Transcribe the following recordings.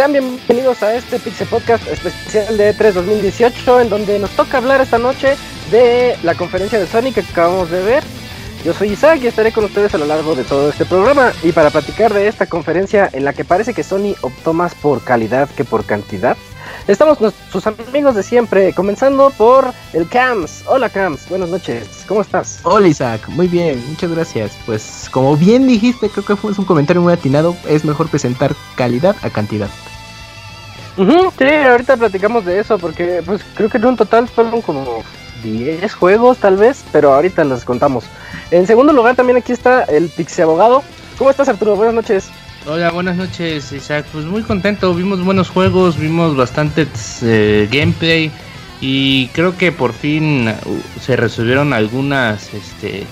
Sean bienvenidos a este Pixel Podcast especial de E3 2018, en donde nos toca hablar esta noche de la conferencia de Sony que acabamos de ver. Yo soy Isaac y estaré con ustedes a lo largo de todo este programa. Y para platicar de esta conferencia en la que parece que Sony optó más por calidad que por cantidad, estamos sus amigos de siempre, comenzando por el Cams. Hola Cams, buenas noches, ¿cómo estás? Hola Isaac, muy bien, muchas gracias. Pues como bien dijiste, creo que fue un comentario muy atinado, es mejor presentar calidad a cantidad. Sí, ahorita platicamos de eso porque pues creo que en un total fueron como 10 juegos tal vez, pero ahorita los contamos. En segundo lugar también aquí está el Pixie Abogado. ¿Cómo estás Arturo? Buenas noches. Hola, buenas noches Isaac. Pues muy contento, vimos buenos juegos, vimos bastante eh, gameplay y creo que por fin uh, se resolvieron algunas este,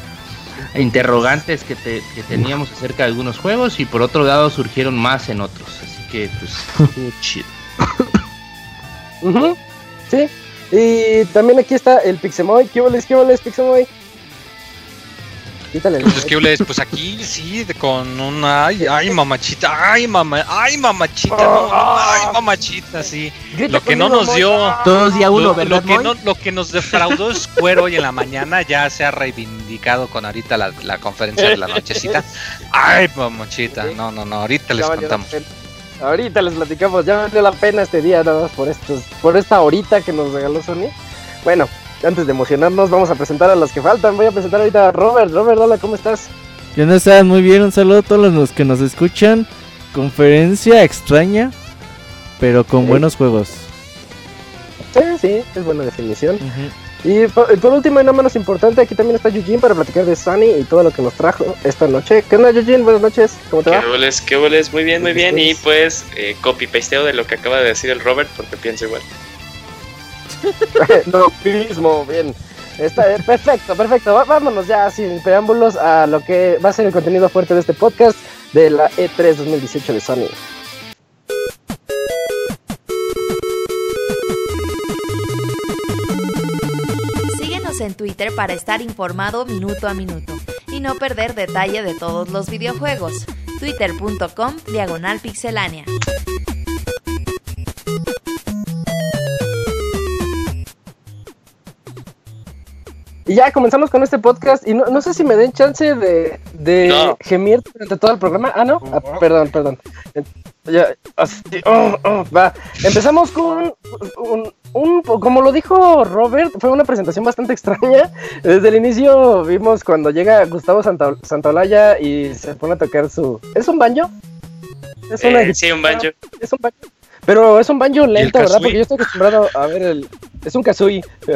interrogantes que, que teníamos acerca de algunos juegos y por otro lado surgieron más en otros. Así que pues chido. Sí. Y también aquí está el Pixemoy. ¿Qué voles, qué voles, Pixemoy? Quítale. Pues les, pues aquí sí, con una ay, ay mamachita, ay mamá, ay mamachita, no, ay mamachita, sí. lo que no nos dio, todos día uno, lo, ¿verdad? Lo que, no, lo que nos defraudó es cuero hoy en la mañana ya se ha reivindicado con ahorita la, la conferencia de la nochecita. Ay mamachita, no, no, no, ahorita les contamos. Ahorita les platicamos, ya valió la pena este día nada más por estos, por esta horita que nos regaló Sony. Bueno, antes de emocionarnos, vamos a presentar a los que faltan. Voy a presentar ahorita a Robert. Robert, hola, ¿cómo estás? ¿Qué onda estás? Muy bien, un saludo a todos los que nos escuchan. Conferencia extraña, pero con buenos juegos. Sí, sí, es buena definición. Uh -huh. Y por, por, último y no menos importante, aquí también está Eugene para platicar de Sunny y todo lo que nos trajo esta noche. ¿Qué onda, Eugene? Buenas noches, ¿cómo te ¿Qué va? Boles, ¿Qué boles? Muy bien, muy bien. Y pues, eh, copy-pasteo de lo que acaba de decir el Robert, porque pienso igual. no, mismo, bien. Está, perfecto, perfecto. Vámonos ya sin preámbulos a lo que va a ser el contenido fuerte de este podcast de la E E3 2018 de Sony. Twitter para estar informado minuto a minuto y no perder detalle de todos los videojuegos. Twitter.com Diagonal Pixelánea. Y ya comenzamos con este podcast y no, no sé si me den chance de, de no. gemir durante todo el programa. Ah, no, ah, perdón, perdón. Ya, así, oh, oh, va. Empezamos con un, un, como lo dijo Robert, fue una presentación bastante extraña. Desde el inicio vimos cuando llega Gustavo Santa, y se pone a tocar su... ¿Es un banjo? ¿Es una... eh, sí, un banjo. Es un banjo. Pero es un banjo lento, ¿verdad? Porque yo estoy acostumbrado a ver el... Es un kazooie.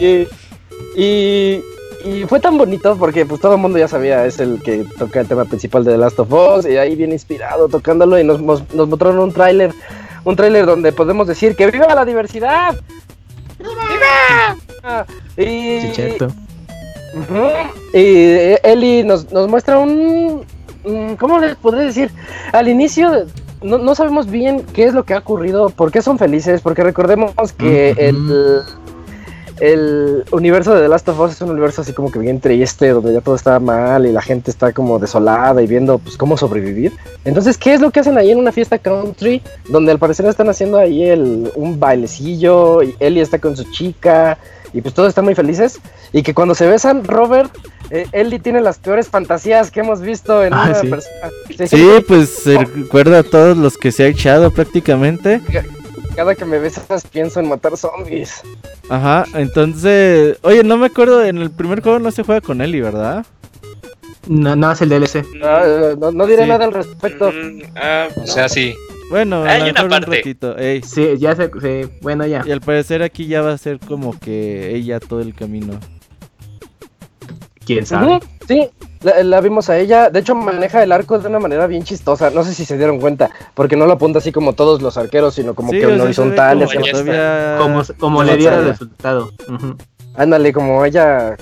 y, y, y, fue tan bonito porque pues todo el mundo ya sabía, es el que toca el tema principal de The Last of Us y ahí viene inspirado tocándolo y nos, nos, nos mostraron un tráiler, un tráiler donde podemos decir que viva la diversidad. ¡Viva! Y, sí, cierto. Uh -huh, y Eli nos, nos muestra un, un, ¿cómo les podré decir? Al inicio de, no, no, sabemos bien qué es lo que ha ocurrido, por qué son felices, porque recordemos que uh -huh. el, el, universo de The Last of Us es un universo así como que bien triste, donde ya todo está mal y la gente está como desolada y viendo pues cómo sobrevivir. Entonces, ¿qué es lo que hacen ahí en una fiesta country? Donde al parecer están haciendo ahí el, un bailecillo y Ellie está con su chica y pues todos están muy felices. Y que cuando se besan, Robert eh, Ellie tiene las peores fantasías que hemos visto en ah, una sí. persona. Sí, sí pues se recuerda a todos los que se ha echado prácticamente. Cada que me besas pienso en matar zombies. Ajá, entonces, oye, no me acuerdo, en el primer juego no se juega con Ellie, ¿verdad? No, no es el DLC. No, no, no diré sí. nada al respecto. Mm, ah, o sea, sí. Bueno, Hay una parte. un ratito. Ey. Sí, ya se, sí, bueno, ya. Y al parecer aquí ya va a ser como que ella todo el camino. Quién sabe. Sí, la, la vimos a ella. De hecho, maneja el arco de una manera bien chistosa. No sé si se dieron cuenta, porque no lo apunta así como todos los arqueros, sino como Sí, que en horizontal. como Como, como le diera resultado. Ujú. Ándale, como ella,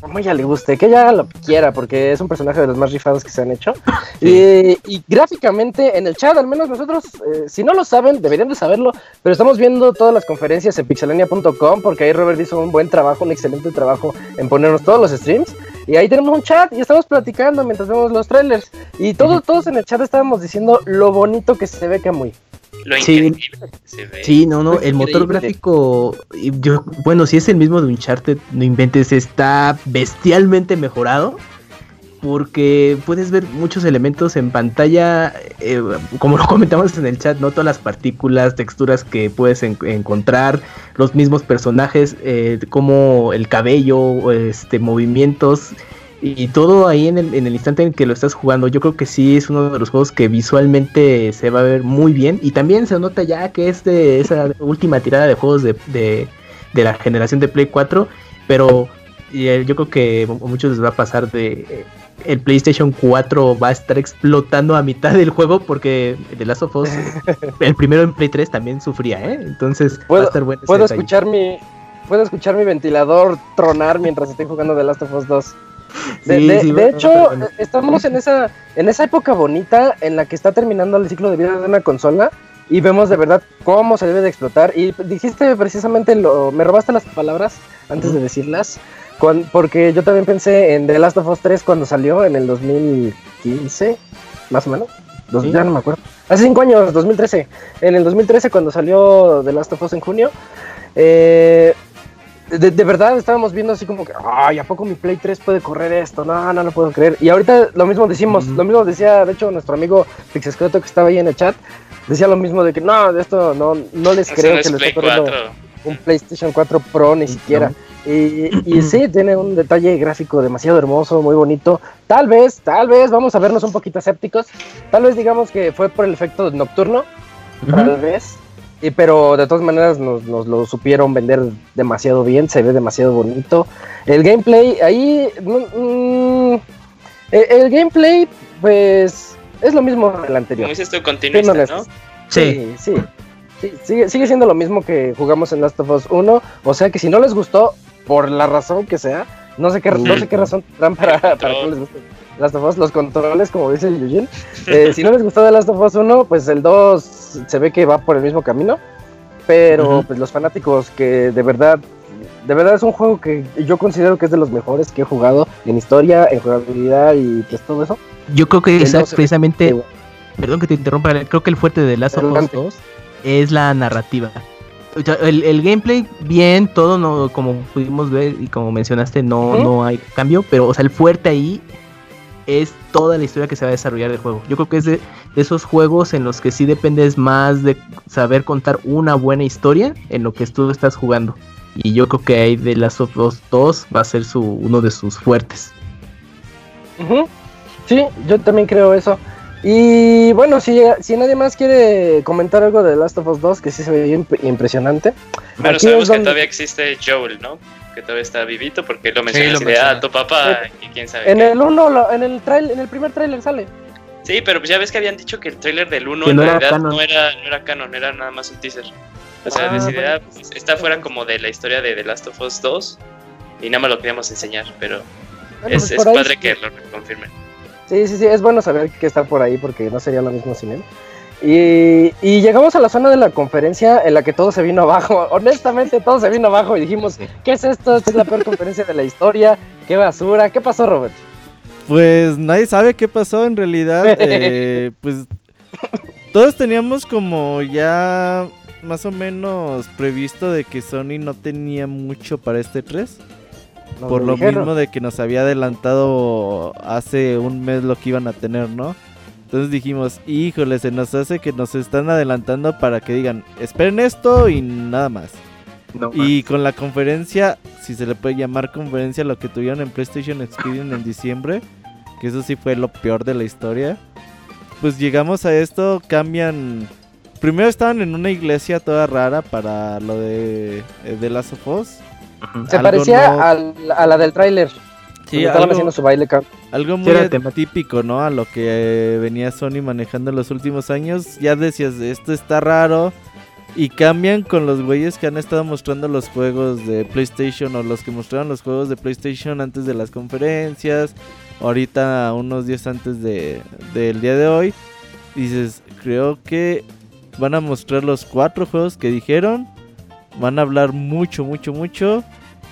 como ella le guste, que ella lo quiera, porque es un personaje de los más rifados que se han hecho. Y, y gráficamente, en el chat, al menos nosotros, eh, si no lo saben, deberían de saberlo, pero estamos viendo todas las conferencias en pixelania.com, porque ahí Robert hizo un buen trabajo, un excelente trabajo en ponernos todos los streams. Y ahí tenemos un chat y estamos platicando mientras vemos los trailers. Y todos, todos en el chat estábamos diciendo lo bonito que se ve Kamui. Lo Sí. increíble que se ve. Sí, no, no, el motor gráfico, yo, bueno, si es el mismo de Uncharted, no inventes, está bestialmente mejorado. Porque puedes ver muchos elementos en pantalla, eh, como lo comentamos en el chat, ¿no? Todas las partículas, texturas que puedes en- encontrar, los mismos personajes, eh, como el cabello, este, movimientos, y todo ahí en el, en el instante en que lo estás jugando, yo creo que sí es uno de los juegos que visualmente se va a ver muy bien. Y también se nota ya que es de esa última tirada de juegos de, de, de la generación de Play 4. Pero y, eh, yo creo que a muchos les va a pasar de... eh, el PlayStation 4 va a estar explotando a mitad del juego porque The Last of Us, el primero en Play 3 también sufría, ¿eh? Entonces va a estar bueno. Puedo escuchar mi, puedo escuchar mi ventilador tronar mientras estoy jugando The Last of Us 2. De, Sí, de- sí, de hecho, bueno. estamos en esa, en esa época bonita en la que está terminando el ciclo de vida de una consola y vemos de verdad cómo se debe de explotar. Y dijiste precisamente lo, me robaste las palabras antes de decirlas, cuan- porque yo también pensé en The Last of Us 3 cuando salió en el 2015, más o menos. Dos- Sí. Ya no me acuerdo. Hace cinco años, 2013. En el 2013 cuando salió The Last of Us en junio. Eh, de, de verdad estábamos viendo así como que, ay, ¿a poco mi Play 3 puede correr esto? No, no lo puedo creer. Y ahorita lo mismo decimos, lo mismo decía, de hecho, nuestro amigo Pixescroto que estaba ahí en el chat, decía lo mismo de que no, de esto no, no les Eso creo no es que les esté corriendo 4. un PlayStation 4 Pro ni siquiera. Y, y sí, tiene un detalle gráfico demasiado hermoso, muy bonito. Tal vez, tal vez, vamos a vernos un poquito escépticos. Tal vez digamos que fue por el efecto nocturno, tal vez. Y, pero de todas maneras nos, nos lo supieron vender demasiado bien, se ve demasiado bonito. El gameplay, ahí... mm, mm, el, el gameplay, pues, es lo mismo del anterior. Como dices tú, continuista, ¿no? Sí. Sí, sí. Sí, sigue, sigue siendo lo mismo que jugamos en Last of Us 1. O sea que si no les gustó, por la razón que sea, no sé qué, no sé qué razón tendrán para, para que no les guste Last of Us, los controles, como dice Eugene. Eh, si no les gustó de Last of Us 1, pues el 2 se ve que va por el mismo camino. Pero pues los fanáticos que de verdad, de verdad es un juego que yo considero que es de los mejores que he jugado en historia, en jugabilidad y pues todo eso. Yo creo que ve precisamente perdón que te interrumpa, creo que el fuerte de Last of Us Adelante. 2 es la narrativa. El, el gameplay, bien, todo no, como pudimos ver y como mencionaste, no, no hay cambio, pero o sea, el fuerte ahí es toda la historia que se va a desarrollar del juego. Yo creo que es de, de esos juegos en los que sí dependes más de saber contar una buena historia en lo que tú estás jugando. Y yo creo que ahí de Last of Us 2 va a ser su, uno de sus fuertes. Sí, yo también creo eso. Y bueno, si, si nadie más quiere comentar algo de Last of Us 2, que sí se ve bien imp- impresionante. Aquí sabemos es que donde- todavía existe Joel, ¿no? Que todavía está vivito porque lo lo mencionas así de, menciona. ah, tu papá y quién sabe En qué. el 1, en el trail, en el primer trailer sale. Sí, pero pues ya ves que habían dicho que el tráiler del 1 Que en no realidad no era, no era canon, era nada más un teaser. O sea, Ah, bueno. ah, pues, está fuera como de la historia de The Last of Us 2 y nada más lo queríamos enseñar, pero Bueno, es, pues es padre sí. que lo confirmen. Sí, sí, sí, es bueno saber que está por ahí porque no sería lo mismo sin él. Y, y llegamos a la zona de la conferencia en la que todo se vino abajo. Honestamente, todo se vino abajo y dijimos, ¿qué es esto? Esta es la peor conferencia de la historia. ¡Qué basura! ¿Qué pasó, Robert? Pues nadie sabe qué pasó en realidad. eh, pues todos teníamos como ya más o menos previsto de que Sony no tenía mucho para este 3. Nos Por lo dijeron. mismo de que nos había adelantado hace un mes lo que iban a tener, ¿no? Entonces dijimos, híjole, se nos hace que nos están adelantando para que digan, esperen esto y nada más. No, Y con la conferencia, si se le puede llamar conferencia, lo que tuvieron en PlayStation Experience en diciembre, que eso sí fue lo peor de la historia. Pues llegamos a esto, cambian. Primero estaban en una iglesia toda rara para lo de, eh, de Last of Us. Se algo parecía no- al- a la del tráiler. Sí, estaban algo- haciendo su baile count. Algo Sí, muy típico, ¿no? A lo que eh, venía Sony manejando en los últimos años. Ya decías, esto está raro. Y cambian con los güeyes que han estado mostrando los juegos de PlayStation o los que mostraron los juegos de PlayStation antes de las conferencias. Ahorita, unos días antes de, del día de hoy. Dices, creo que van a mostrar los cuatro juegos que dijeron. Van a hablar mucho, mucho, mucho.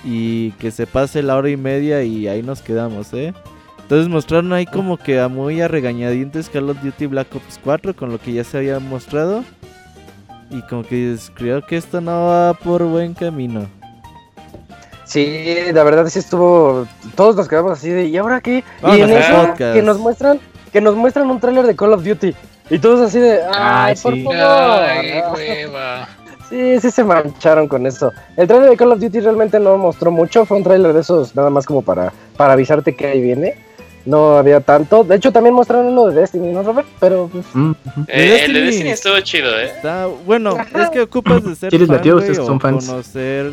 Y que se pase la hora y media y ahí nos quedamos, ¿eh? Entonces mostraron ahí como que a muy a regañadientes Call of Duty Black Ops 4 con lo que ya se había mostrado. Y como que dices, creo que esto no va por buen camino. Sí, la verdad sí estuvo. Todos nos quedamos así de, ¿y ahora qué? Y en eso podcast. que nos muestran, que nos muestran un tráiler de Call of Duty. Y todos así de, ay, Ay, por sí. favor. Ay, hueva. Sí, sí se mancharon con eso. El tráiler de Call of Duty realmente no mostró mucho, fue un tráiler de esos nada más como para, para avisarte que ahí viene. No había tanto. De hecho, también mostraron uno de Destiny, ¿no, Robert? Pero pues, Mm. Eh, el de Destiny. Destiny estuvo chido, ¿eh? Está, bueno, es que ocupas de ser les fan, ustedes o son fans. conocer.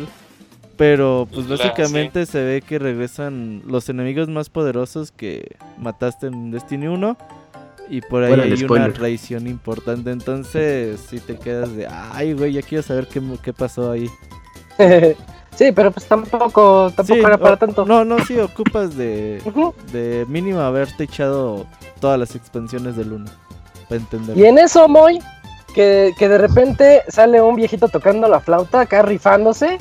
Pero pues básicamente se ve que regresan los enemigos más poderosos que mataste en Destiny 1. Y por ahí Bueno, hay una traición importante. Entonces, si te quedas de, ay, güey, ya quiero saber qué, qué pasó ahí. sí, pero pues tampoco, tampoco Sí, era para o- tanto. No, no, sí, ocupas de, de mínimo haberte echado todas las expansiones del 1. Para entender. Y en eso, Moy, que, que de repente sale un viejito tocando la flauta, acá rifándose,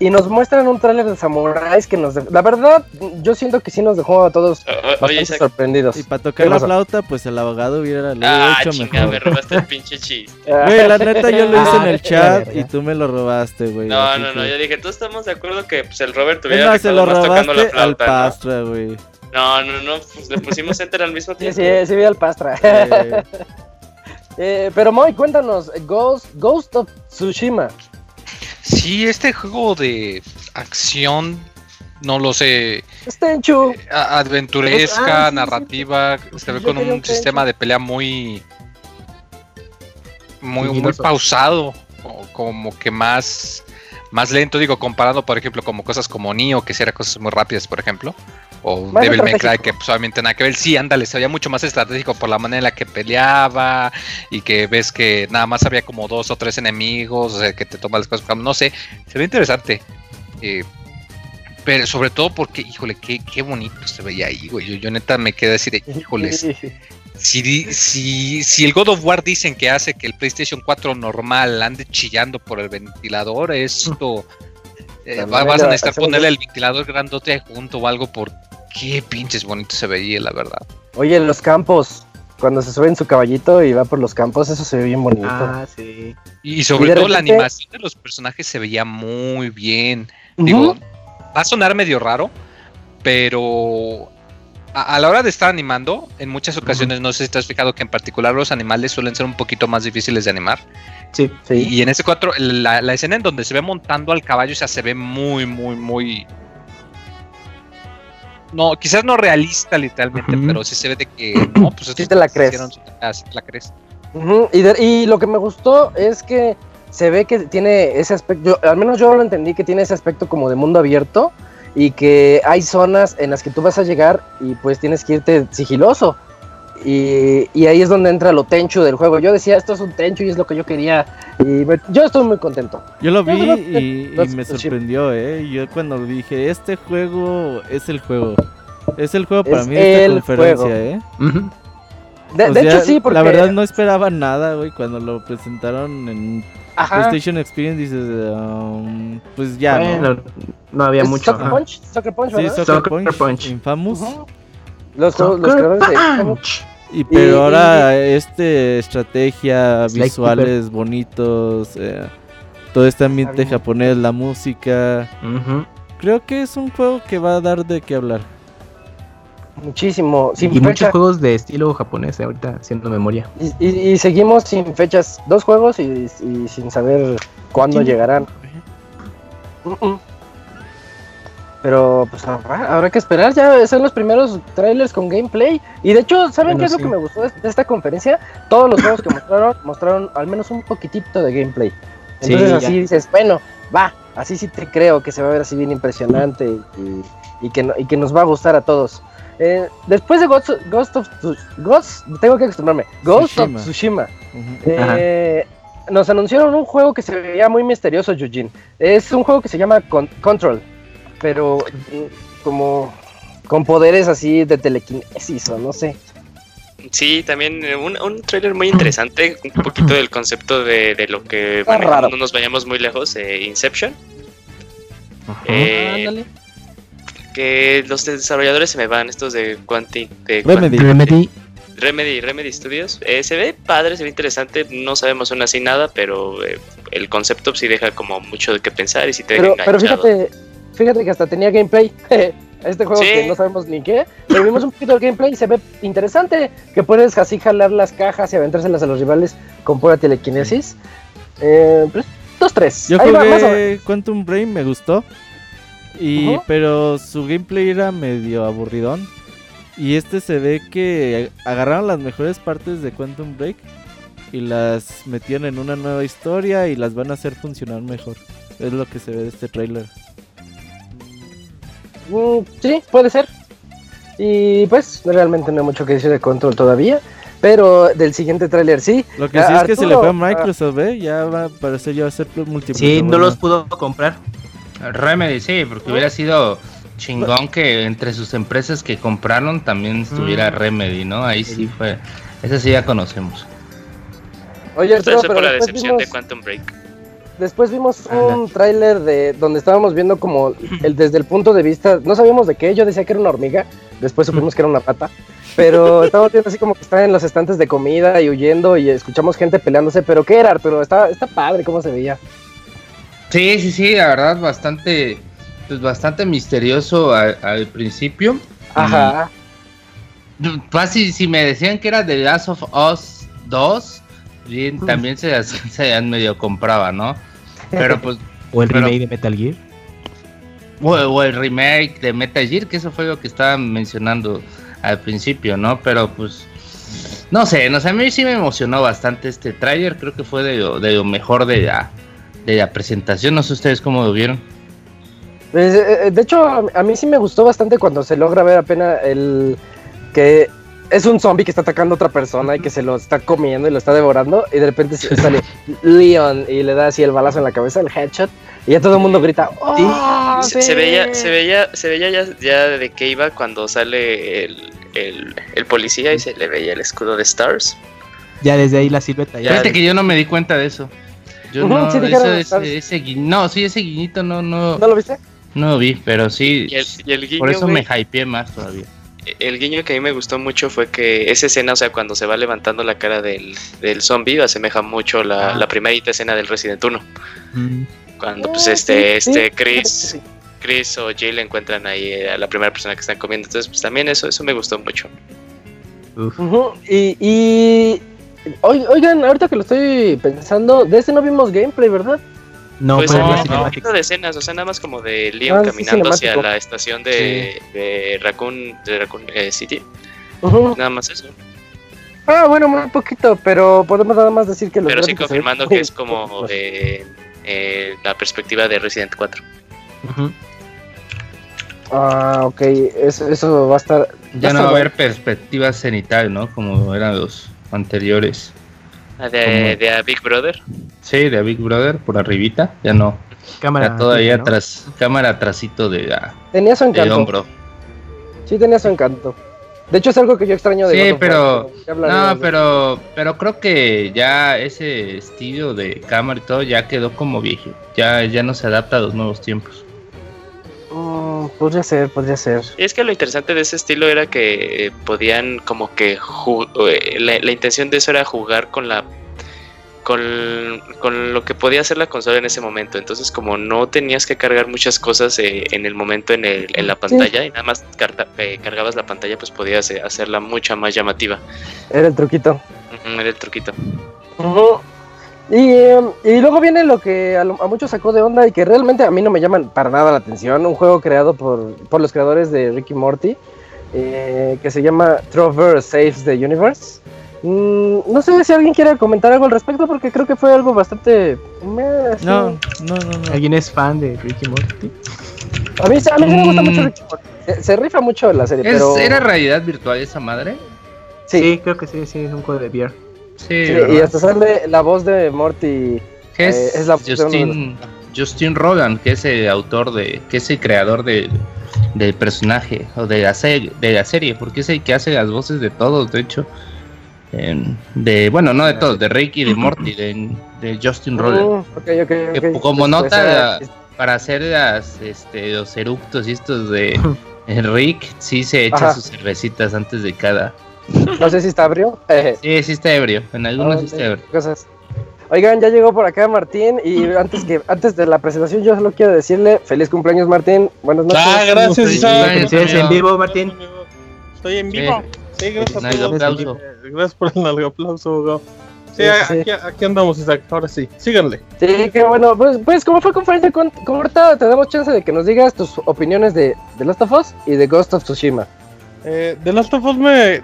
y nos muestran un tráiler de samuráis que nos... La verdad, yo siento que sí nos dejó a todos O- o- bastante Oye, Isaac. sorprendidos. Y para tocar ¿Qué la pasó? flauta, pues el abogado hubiera lo Ah, hecho chinga, mejor. me robaste el pinche chiste. Güey, la neta yo lo hice en Ah, el chat y tú me lo robaste, güey. No, no, no, que- yo dije, todos estamos de acuerdo que pues, el Robert tuviera más, se lo más tocando la robaste al flauta, ¿no? Pastra, güey. No, no, no, pues le pusimos enter al mismo Sí, tiempo. sí, sí vi al Pastra. Eh, Eh, pero Moy, cuéntanos, Ghost, Ghost of Tsushima. Sí, este juego de acción, no lo sé, Es Tenchu. a- aventuresca, Ah, sí, narrativa, sí. se ve con un sistema de pelea muy muy, muy pausado, o como que más más lento, digo, comparando por ejemplo como cosas como Nioh, que sí eran cosas muy rápidas, por ejemplo, o Más Devil May Cry, que pues, obviamente nada que ver, sí, ándale, se veía mucho más estratégico por la manera en la que peleaba y que ves que nada más había como dos o tres enemigos, o sea, que te toman las cosas, no sé, se ve interesante. Eh, pero sobre todo porque, híjole, qué, qué bonito se veía ahí, güey. Yo, yo neta me quedé así de, híjoles, si, si, si el God of War dicen que hace que el PlayStation 4 normal ande chillando por el ventilador, esto eh, vas a necesitar ponerle el ventilador grandote junto o algo por qué pinches bonito se veía, la verdad. Oye, los campos. Cuando se sube en su caballito y va por los campos, eso se ve bien bonito. Ah, sí. Y sobre todo la animación de los personajes se veía muy bien. Digo, va a sonar medio raro, pero a, a la hora de estar animando, en muchas ocasiones, no sé si te has fijado que en particular los animales suelen ser un poquito más difíciles de animar. Sí. Sí. Y en ese 4, la, la escena en donde se ve montando al caballo, o sea, se ve muy, muy, muy... No, quizás no realista literalmente, pero sí se ve de que... No, pues Sí te la crees. hicieron ah, sí te la crees. Y, de- y lo que me gustó es que se ve que tiene ese aspecto, yo- al menos yo lo entendí, que tiene ese aspecto como de mundo abierto y que hay zonas en las que tú vas a llegar y pues tienes que irte sigiloso. Y, y ahí es donde entra lo tenchu del juego. Yo decía, esto es un tenchu y es lo que yo quería. Y me- yo estoy muy contento. Yo lo vi Yo y, y me sorprendió, ¿eh? Yo cuando dije, este juego es el juego. Es el juego para Es mí de esta conferencia, juego. ¿eh? De, O de sea, hecho, sí, porque. La verdad no esperaba nada, güey, cuando lo presentaron en Ajá. PlayStation Experience dices, um, pues ya, ¿no? Bueno, no había ¿Es mucho. Soccer. Punch? Soccer Punch, Sí, ¿verdad? Soccer, Soccer Punch, Punch. Infamous. Ujú. Los, los creadores de. Punch. Y pero Y- ahora este estrategia, visuales bonitos, eh, todo este ambiente bien. japonés, la música. Creo que es un juego que va a dar de qué hablar. Muchísimo. Sin Y muchos juegos de estilo japonés, eh, ahorita haciendo memoria. Y, y- y seguimos sin fechas. Dos juegos y, y sin saber cuándo Sí. llegarán. Mm-mm. Pero pues habrá, habrá que esperar. Ya son los primeros trailers con gameplay. Y de hecho, ¿saben Bueno, qué es lo que me gustó de de esta conferencia? Todos los juegos que mostraron mostraron al menos un poquitito de gameplay. Sí, Entonces ya. así dices, bueno, va, así sí te creo que se va a ver así bien impresionante y, y que, no- y que nos va a gustar a todos. Eh, después de Ghost, Ghost of Ghost, tengo que acostumbrarme, Ghost Tsushima. of Tsushima, eh, nos anunciaron un juego que se veía muy misterioso, Yujin. Es un juego que se llama Con- Control, pero como con poderes así de telequinesis o no sé. Sí, también eh, un, un tráiler muy interesante, un poquito del concepto de, de lo que raro. no nos vayamos muy lejos, eh, Inception. Ajá. Eh, Ándale. que los desarrolladores se me van, estos de Quantic, de Remedy. Remedy. Remedy, Remedy Studios. Eh, se ve padre, se ve interesante, no sabemos aún así nada, pero eh, el concepto sí deja como mucho de qué pensar y sí te deja Pero, pero fíjate, fíjate que hasta tenía gameplay. Este juego Sí. que no sabemos ni qué, pero vimos un poquito de gameplay y se ve interesante. Que puedes así jalar las cajas y aventárselas a los rivales con pura telequinesis. Eh, pues, dos, tres. Yo Ahí va, jugué Quantum Brain, me gustó. Y. Pero su gameplay era medio aburridón. Y este se ve que agarraron las mejores partes de Quantum Break y las metieron en una nueva historia y las van a hacer funcionar mejor. Es lo que se ve de este trailer. Mm, sí, puede ser. Y pues realmente no hay mucho que decir de Control todavía. Pero del siguiente tráiler sí. Lo que Ah, sí es que se le fue a Arturo, Microsoft, ¿eh? Ya va a parecer ya va a ser multiplataforma. Sí, no los pudo comprar. Remedy, sí, porque hubiera sido chingón que entre sus empresas que compraron también estuviera Mm. Remedy, ¿no? Ahí sí fue. Esa sí ya conocemos. Oye, Esto Arturo, fue pero por la decepción de Quantum Break. Después vimos Anda. un tráiler de donde estábamos viendo como el desde el punto de vista, no sabíamos de qué, yo decía que era una hormiga, después supimos que era una rata, pero estábamos viendo así como que están en los estantes de comida y huyendo y escuchamos gente peleándose, pero ¿qué era Arturo? Está, está padre cómo se veía. Sí, sí, sí, la verdad, bastante, pues bastante misterioso al, al principio. Ajá. Fácil, si me decían que era The Last of Us 2, bien, también se, se medio compraba, ¿no? Pero pues, O el Pero- remake de Metal Gear. o, o el remake de Metal Gear, que eso fue lo que estaba mencionando al principio, ¿no? Pero pues, no sé, no sé, a mí sí me emocionó bastante este tráiler, creo que fue de lo, de lo mejor de la, de la presentación, no sé ustedes cómo lo vieron. Pues, eh, eh, de hecho, a, a mí sí me gustó bastante cuando se logra ver apenas el que es un zombie que está atacando a otra persona y que se lo está comiendo y lo está devorando y de repente se- sale Leon y le da así el balazo en la cabeza, el headshot y ya todo el mundo grita ¡Oh, Se, se veía, se veía, se veía ya, ya de qué iba cuando sale el, el, el policía y se le veía el escudo de Stars. Ya desde ahí la silueta. Ya. Fíjate que yo no me di cuenta de eso. Yo no, sí eso, ese, ese gui- no, sí, ese guiñito no, no, ¿No lo viste? no lo vi, pero sí, Y el, y el guiño, por eso me hypeé más todavía. El guiño que a mí me gustó mucho fue que esa escena, o sea, cuando se va levantando la cara del, del zombie, asemeja mucho la, Ah. la primerita escena del Resident 1. Mm. Cuando pues Ah, este, sí, este que Chris. Chris o Jill encuentran ahí a la primera persona que están comiendo. Entonces, pues también eso, eso me gustó mucho. Y, y oi- oigan, ahorita que lo estoy pensando, de este no vimos gameplay, ¿verdad? No, pues no, poquito de escenas, o sea, nada más como de Leon Ah, sí, caminando hacia la estación de, de Raccoon, de Raccoon eh, City. Nada más eso. Ah, bueno, muy poquito, pero podemos nada más decir que los Pero sí confirmando que es como eh, eh, la perspectiva de Resident 4. Ujú. Ah, ok, eso, eso va a estar... Ya no va a haber perspectiva cenital, ¿no? Como eran los anteriores. Ah, De, a Big Brother. Sí, de Big Brother, por arribita, ya no. Cámara. Ya todavía ¿no? atrás, cámara atrásito de la, Tenía su encanto. hombro. Sí, tenía su encanto. De hecho, es algo que yo extraño de Sí, God pero- No, de- pero, pero creo que ya ese estilo de cámara y todo ya quedó como viejo. Ya, ya no se adapta a los nuevos tiempos. Mm, podría ser, podría ser. Y es que lo interesante de ese estilo era que eh, podían como que eh, la, la intención de eso era jugar con la con, con lo que podía hacer la consola en ese momento. Entonces como no tenías que cargar muchas cosas eh, en el momento en, el, en la pantalla y nada más carta- eh, cargabas la pantalla pues podías hacerla mucha más llamativa. Era el truquito. Era el truquito. Y, em, y luego viene lo que a, muchos sacó de onda y que realmente a mí no me llaman para nada la atención. Un juego creado por, por los creadores de Ricky Morty eh, que se llama Trover Saves the Universe. Mm, no sé si alguien quiere comentar algo al respecto porque creo que fue algo bastante... meh, así. No, no, no, no. ¿Alguien es fan de Ricky Morty? A mí, a mí sí me gusta Mm. mucho Rick and Morty. Se, se rifa mucho la serie, ¿Es- pero... ¿Era realidad virtual esa madre? Sí, Sí, creo que sí, sí, es un juego de VR. Sí, sí, ¿verdad? y hasta sale la voz de Morty. Es, eh, es la voz de Justin, Justin Roland, que es el autor de, que es el creador de, del personaje o de la serie, de la serie, porque es el que hace las voces de todos, de hecho, de, bueno, no de todos, de Rick y de Morty, de, de Justin Que ok. como Pues, nota, para hacer las, este, los eructos y estos de Rick, sí se echa Ajá. sus cervecitas antes de cada. No sé si está abrio. Eh, Sí, sí está ebrio, en algunos sí Ah, está ebrio. cosas. Oigan, ya llegó por acá Martín y antes que antes de la presentación yo solo quiero decirle feliz cumpleaños Martín, buenas noches. Ah, gracias, Sí, Isaac. Felicidades en vivo, Martín. Estoy en vivo. Sí, gracias a Nalga todos. aplauso. Eh, Gracias por el nalga aplauso. Sí, Sí, sí. aquí, aquí andamos, Isaac. Ahora sí, síganle. Sí, qué bueno. Pues, pues como fue conferencia ahorita te damos chance de que nos digas tus opiniones de, de Last of Us y de Ghost of Tsushima. Eh, The Last of Us me,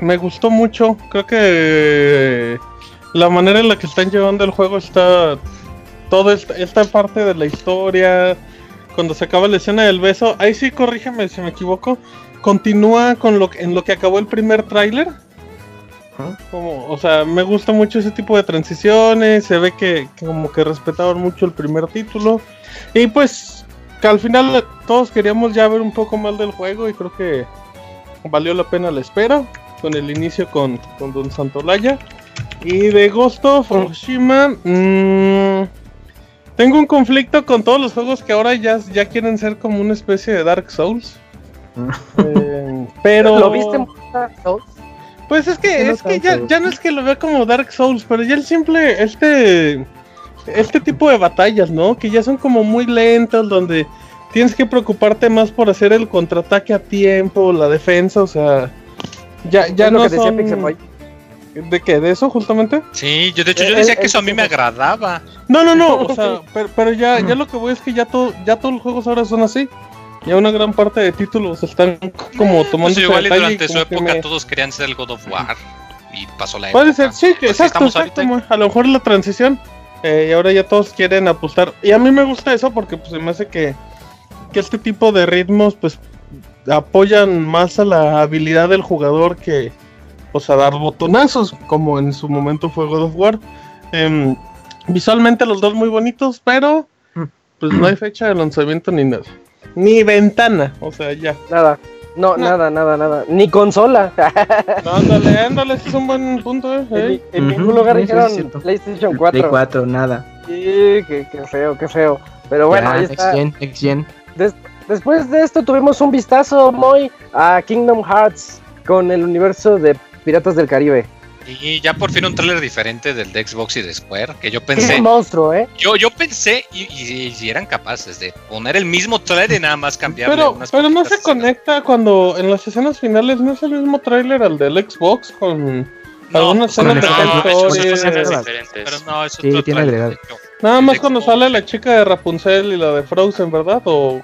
me gustó mucho. Creo que la manera en la que están llevando el juego está. Toda esta, esta parte de la historia. Cuando se acaba la escena del beso. Ahí sí, corrígeme si me equivoco. Continúa con lo que- en lo que acabó el primer tráiler. Como, o sea, me gusta mucho ese tipo de transiciones. Se ve que, que como que respetaron mucho el primer título. Y pues que al final todos queríamos ya ver un poco más del juego y creo que valió la pena la espera con el inicio con, con Don Santolaya. Y de Ghost of Tsushima, mm, tengo un conflicto con todos los juegos que ahora ya, ya quieren ser como una especie de Dark Souls. Eh, pero ¿Lo viste en Dark Souls? pues es que, No es que ya, ya no es que lo vea como Dark Souls, pero ya el simple, este, este tipo de batallas, ¿no? Que ya son como muy lentas, donde tienes que preocuparte más por hacer el contraataque a tiempo, la defensa, o sea, ya, ya Es lo no que decía son... Pixelboy. ¿De qué? ¿De eso justamente? Sí, yo de hecho yo Eh, decía eh, que eso a mí me eh. agradaba. No, no, no, o sea, pero, pero ya, ya lo que voy es que ya, todo, ya todos los juegos ahora son así. Ya una gran parte de títulos están como tomando Pues igual y durante y su que época me- todos querían ser el God of War y pasó la Puede época. ser, sí, que Así exacto, exacto. A lo mejor la transición. eh, y ahora ya todos quieren apostar. Y a mí me gusta eso porque pues se me hace que, que este tipo de ritmos pues apoyan más a la habilidad del jugador que pues a dar botonazos, como en su momento fue God of War. Em, visualmente los dos muy bonitos, pero pues no hay fecha de lanzamiento ni nada. Ni ventana, o sea, ya. Nada. No, No. nada, nada, nada. Ni consola. No, ándale, ándale, ese es un buen punto, eh. en, eh. en ningún Ujú, lugar dijeron. PlayStation Play 4. 4, nada. Sí, qué, qué feo, qué feo. Pero bueno, Ya, ahí Next está. Gen, Next Gen. Después de esto tuvimos un vistazo muy a Kingdom Hearts con el universo de Piratas del Caribe. Y ya por fin un tráiler diferente del de Xbox y de Square, que yo pensé, monstruo, ¿eh? yo, yo pensé y, y- y si eran capaces de poner el mismo trailer y nada más cambiarle Pero, unas pero no se escenas. conecta cuando en las escenas finales no es el mismo tráiler al del Xbox con No, algunas escenas no, sí me Escenas Pero diferentes. no, es Sí, otro tiene Nada más cuando sale la chica de Rapunzel y la de Frozen, ¿verdad? O.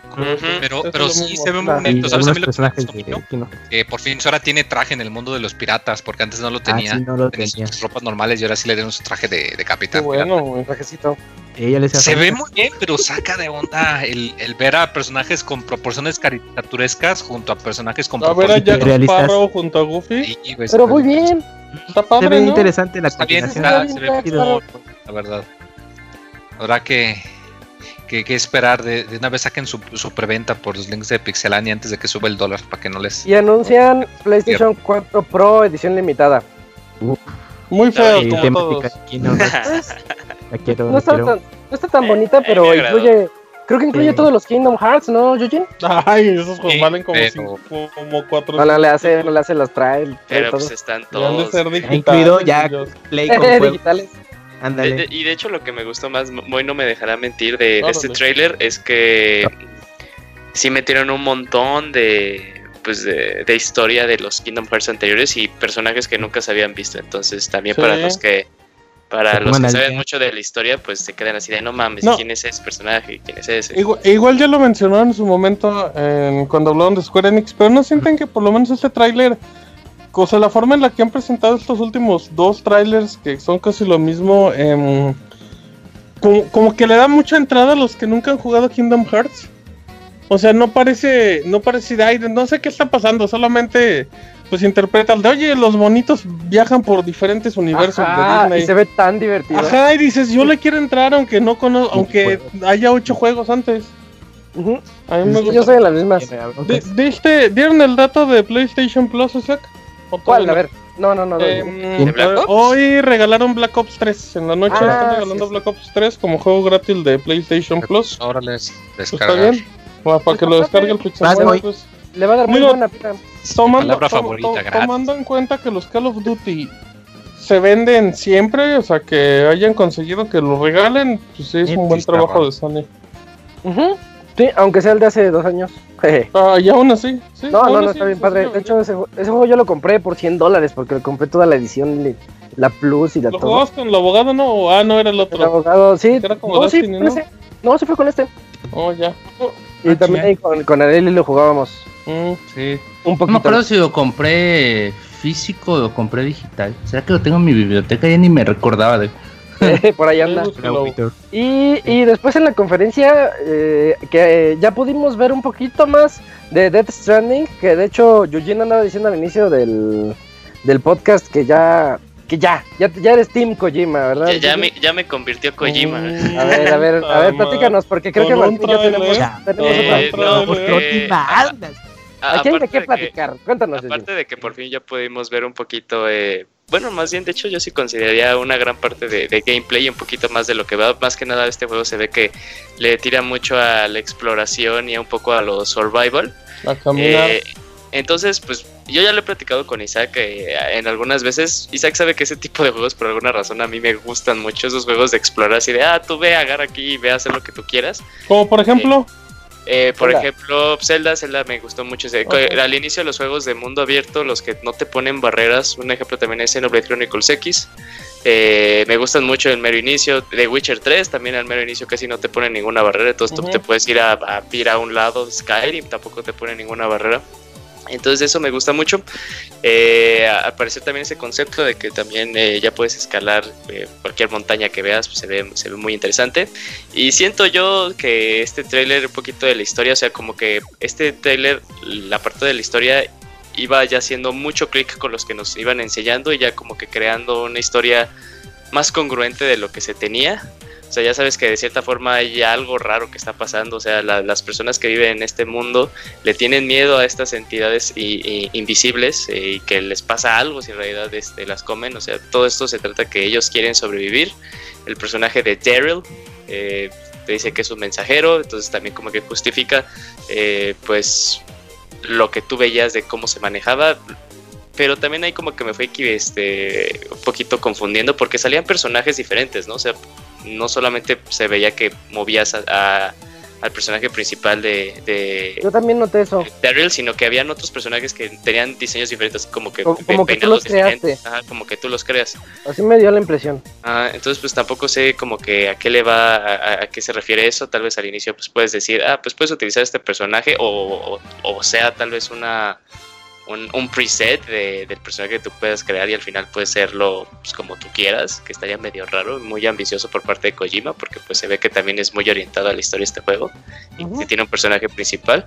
Pero, pero sí mismo. se ve muy. Y bonito. ¿Sabes a mí lo que de? Kingdom. Que por fin Sora tiene traje en el mundo de los piratas, porque antes no lo tenía. Ah, sí, no lo tenía tenía. sus ropas normales y ahora sí le dieron su traje de, de qué capitán. bueno, güey. Trajecito. Ella les Se ve muy bien, pero saca de onda el, el ver a personajes con proporciones caricaturescas junto a personajes con A ver a proporciones. Jack. Sparrow junto a Goofy. Sí, Pero se muy ve- bien. Está Se padre, ve ¿no? interesante la Está bien, combinación. está, se ve muy bonito, la verdad. Habrá que, que, que esperar de, de una vez saquen su, su preventa por los links de Pixelania antes de que suba el dólar para que no les. Y anuncian PlayStation 4 Pro edición limitada. Muy feo, Y como temática todos. de Kingdom Hearts. La quiero, No está, quiero. tan, no está tan bonita, pero incluye. Creo que incluye Sí. todos los Kingdom Hearts, ¿no, Yujin? Ay, esos juegos Sí, valen como, pero- cinco, como cuatro. No, no le hace, no le hace las trae. Pero todo. pues están Y han de todos. ser Ha digitales, incluido ya. Play con digitales. De- Ándale. de- y de hecho lo que me gustó más, Moy no me dejará mentir de, de este trailer es que sí metieron un montón de pues de, de historia de los Kingdom Hearts anteriores y personajes que nunca se habían visto. Entonces también Sí. para los que para Se los que saben mucho de la historia, pues se quedan así de no mames, No. ¿quién es ese personaje? ¿Quién es ese? Igual, igual ya lo mencionaron en su momento en- cuando hablaron de Square Enix, pero no sienten que por lo menos este tráiler, o sea, la forma en la que han presentado estos últimos dos trailers, que son casi lo mismo, em, como, como que le da mucha entrada a los que nunca han jugado Kingdom Hearts. O sea, no parece, no parece de aire, no sé qué está pasando, solamente pues interpreta el de, oye, los bonitos viajan por diferentes universos Ajá, de Disney. y se ve tan divertido. Ajá, y dices, yo le quiero entrar aunque no conozco, aunque haya ocho juegos antes. A mí me gusta. yo soy en las mismas. Di- ¿Diste, ¿Dieron el dato de PlayStation Plus, Isaac? ¿O ¿Cuál? A ver. No, no, no. Eh, ¿De Black Ops? Hoy regalaron Black Ops 3. En la noche Ah, están regalando sí, sí. Black Ops 3 como juego gratis de PlayStation Plus. Ahora les Pues descargar. está bien. Para, para que lo descargue el Pixel pues, Le va a dar muy Digo, buena pena. tomando, favorita, en cuenta que los Call of Duty se venden siempre, o sea, que hayan conseguido que lo regalen, pues sí, es un buen trabajo de Sony. Ujú. Sí, aunque sea el de hace dos años. Ah, y aún así, sí. No, aún no, no, así, está bien sí, padre. sí, De hecho, ese, ese juego yo lo compré por 100 dólares porque le compré toda la edición, la Plus y la ¿Lo todo. jugabas con el abogado, no? O- Ah, no, era el El otro. abogado, sí. Era como No, sí, Destiny, con ¿no? ese. No, sí fue con este. Oh, ya. Y Ah, también con, con Areli lo jugábamos Mm. Sí. un No me poquito. acuerdo si lo compré físico o lo compré digital. ¿Será que lo tengo en mi biblioteca? Ya ni me recordaba de. por ahí anda. Y, y después en la conferencia eh, que eh, ya pudimos ver un poquito más de Death Stranding, que de hecho Eugene andaba diciendo al inicio del, del podcast que ya que ya, ya, ya eres Team Kojima, ¿verdad? Ya, ya me, ya me convirtió Kojima. Mm. A ver, a ver, a ver, platícanos, porque creo que Martín y yo tenemos, tenemos Eh, otra. no, porque- vez. a- a- Aquí hay de qué que- platicar, cuéntanos. Eugene. Aparte de que por fin ya pudimos ver un poquito, eh, bueno, más bien, de hecho yo sí consideraría una gran parte de, de gameplay y un poquito más de lo que va. Más que nada este juego se ve que le tira mucho a la exploración y a un poco a lo survival. A caminar. Eh, entonces, pues yo ya lo he platicado con Isaac eh, en algunas veces. Isaac sabe que ese tipo de juegos por alguna razón a mí me gustan mucho, esos juegos de explorar así de, ah, tú ve, agarra aquí y ve a hacer lo que tú quieras. Como por ejemplo, Eh, por Zelda. ejemplo, Zelda, Zelda me gustó mucho. Al inicio los juegos de mundo abierto, los que no te ponen barreras, un ejemplo también es Xenoblade Chronicles X. Eh, me gustan mucho el mero inicio. De Witcher 3 también al mero inicio casi no te pone ninguna barrera. Entonces tú te puedes ir a, a ir a un lado. Skyrim tampoco te pone ninguna barrera. Entonces eso me gusta mucho. Eh, al parecer también ese concepto de que también eh, ya puedes escalar eh, cualquier montaña que veas, pues se ve, se ve muy interesante. Y siento yo que este tráiler, un poquito de la historia, o sea, como que este tráiler, la parte de la historia iba ya haciendo mucho clic con los que nos iban enseñando y ya como que creando una historia más congruente de lo que se tenía. O sea, ya sabes que de cierta forma hay algo raro que está pasando. O sea, la- las personas que viven en este mundo le tienen miedo a estas entidades i- invisibles eh, y que les pasa algo si en realidad este, las comen. O sea, todo esto se trata que ellos quieren sobrevivir. El personaje de Daryl eh, te dice que es un mensajero, entonces también como que justifica eh, pues lo que tú veías de cómo se manejaba. Pero también ahí como que me fue este, un poquito confundiendo porque salían personajes diferentes, ¿no? O sea, no solamente se veía que movías a- a- al personaje principal de, de Yo también noté eso. Daryl, sino que habían otros personajes que tenían diseños diferentes, como que, Como- como que tú los creaste. Ajá, como que tú los creas. Así me dio la impresión. Ah, entonces pues tampoco sé como que a qué le va, a, a- a qué se refiere eso. Tal vez al inicio pues puedes decir, ah, pues puedes utilizar este personaje o, o, o sea tal vez una un, un preset de- del personaje que tú puedas crear y al final puede serlo pues, como tú quieras, que estaría medio raro, muy ambicioso por parte de Kojima, porque pues se ve que también es muy orientado a la historia de este juego y que tiene un personaje principal.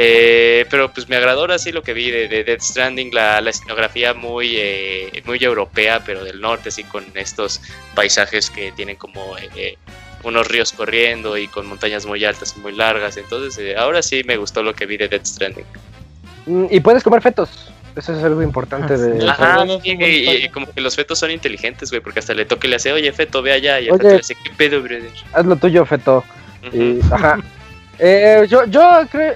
Eh, pero pues me agradó ahora sí lo que vi de, de Death Stranding, la, la escenografía muy, eh, muy europea, pero del norte, así con estos paisajes que tienen como eh, unos ríos corriendo y con montañas muy altas y muy largas. Entonces, ahora sí me gustó lo que vi de Death Stranding. Mm, Y puedes comer fetos. Eso es algo importante de. Ah, Ajá, un buen y, y detalle. como que los fetos son inteligentes, güey, porque hasta le toca y le hace, oye, feto, ve allá, y el Oye. feto le dice, ¿qué pedo, brother? Haz lo tuyo, feto. Y- ajá. Eh, yo, yo creo,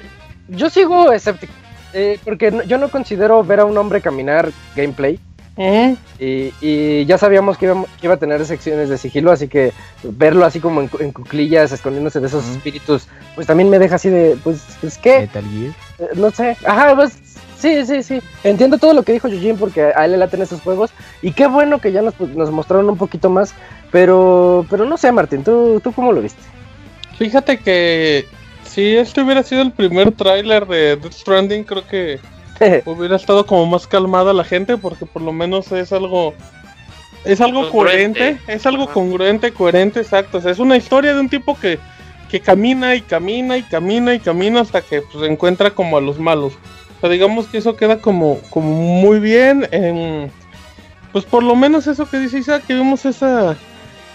yo sigo escéptico, eh, porque no- yo no considero ver a un hombre caminar gameplay Ujú. y, y ya sabíamos que iba, que iba a tener secciones de sigilo, así que verlo así como en, en cuclillas, escondiéndose de esos espíritus, pues también me deja así de, pues, pues ¿qué? Metal Gear. No sé, ajá, pues sí, sí, sí. Entiendo todo lo que dijo Yujin porque a él le laten esos juegos y qué bueno que ya nos, pues, nos mostraron un poquito más, pero, pero no sé, Martín, ¿tú, tú cómo lo viste? Fíjate que si este hubiera sido el primer tráiler de Death Stranding, creo que hubiera estado como más calmada la gente porque por lo menos es algo es algo coherente, es algo congruente, coherente, exacto. O sea, es una historia de un tipo que que camina y camina y camina y camina hasta que pues, encuentra como a los malos. O sea, digamos que eso queda como, como muy bien. en- pues por lo menos eso que dice Isaac, que vimos esa,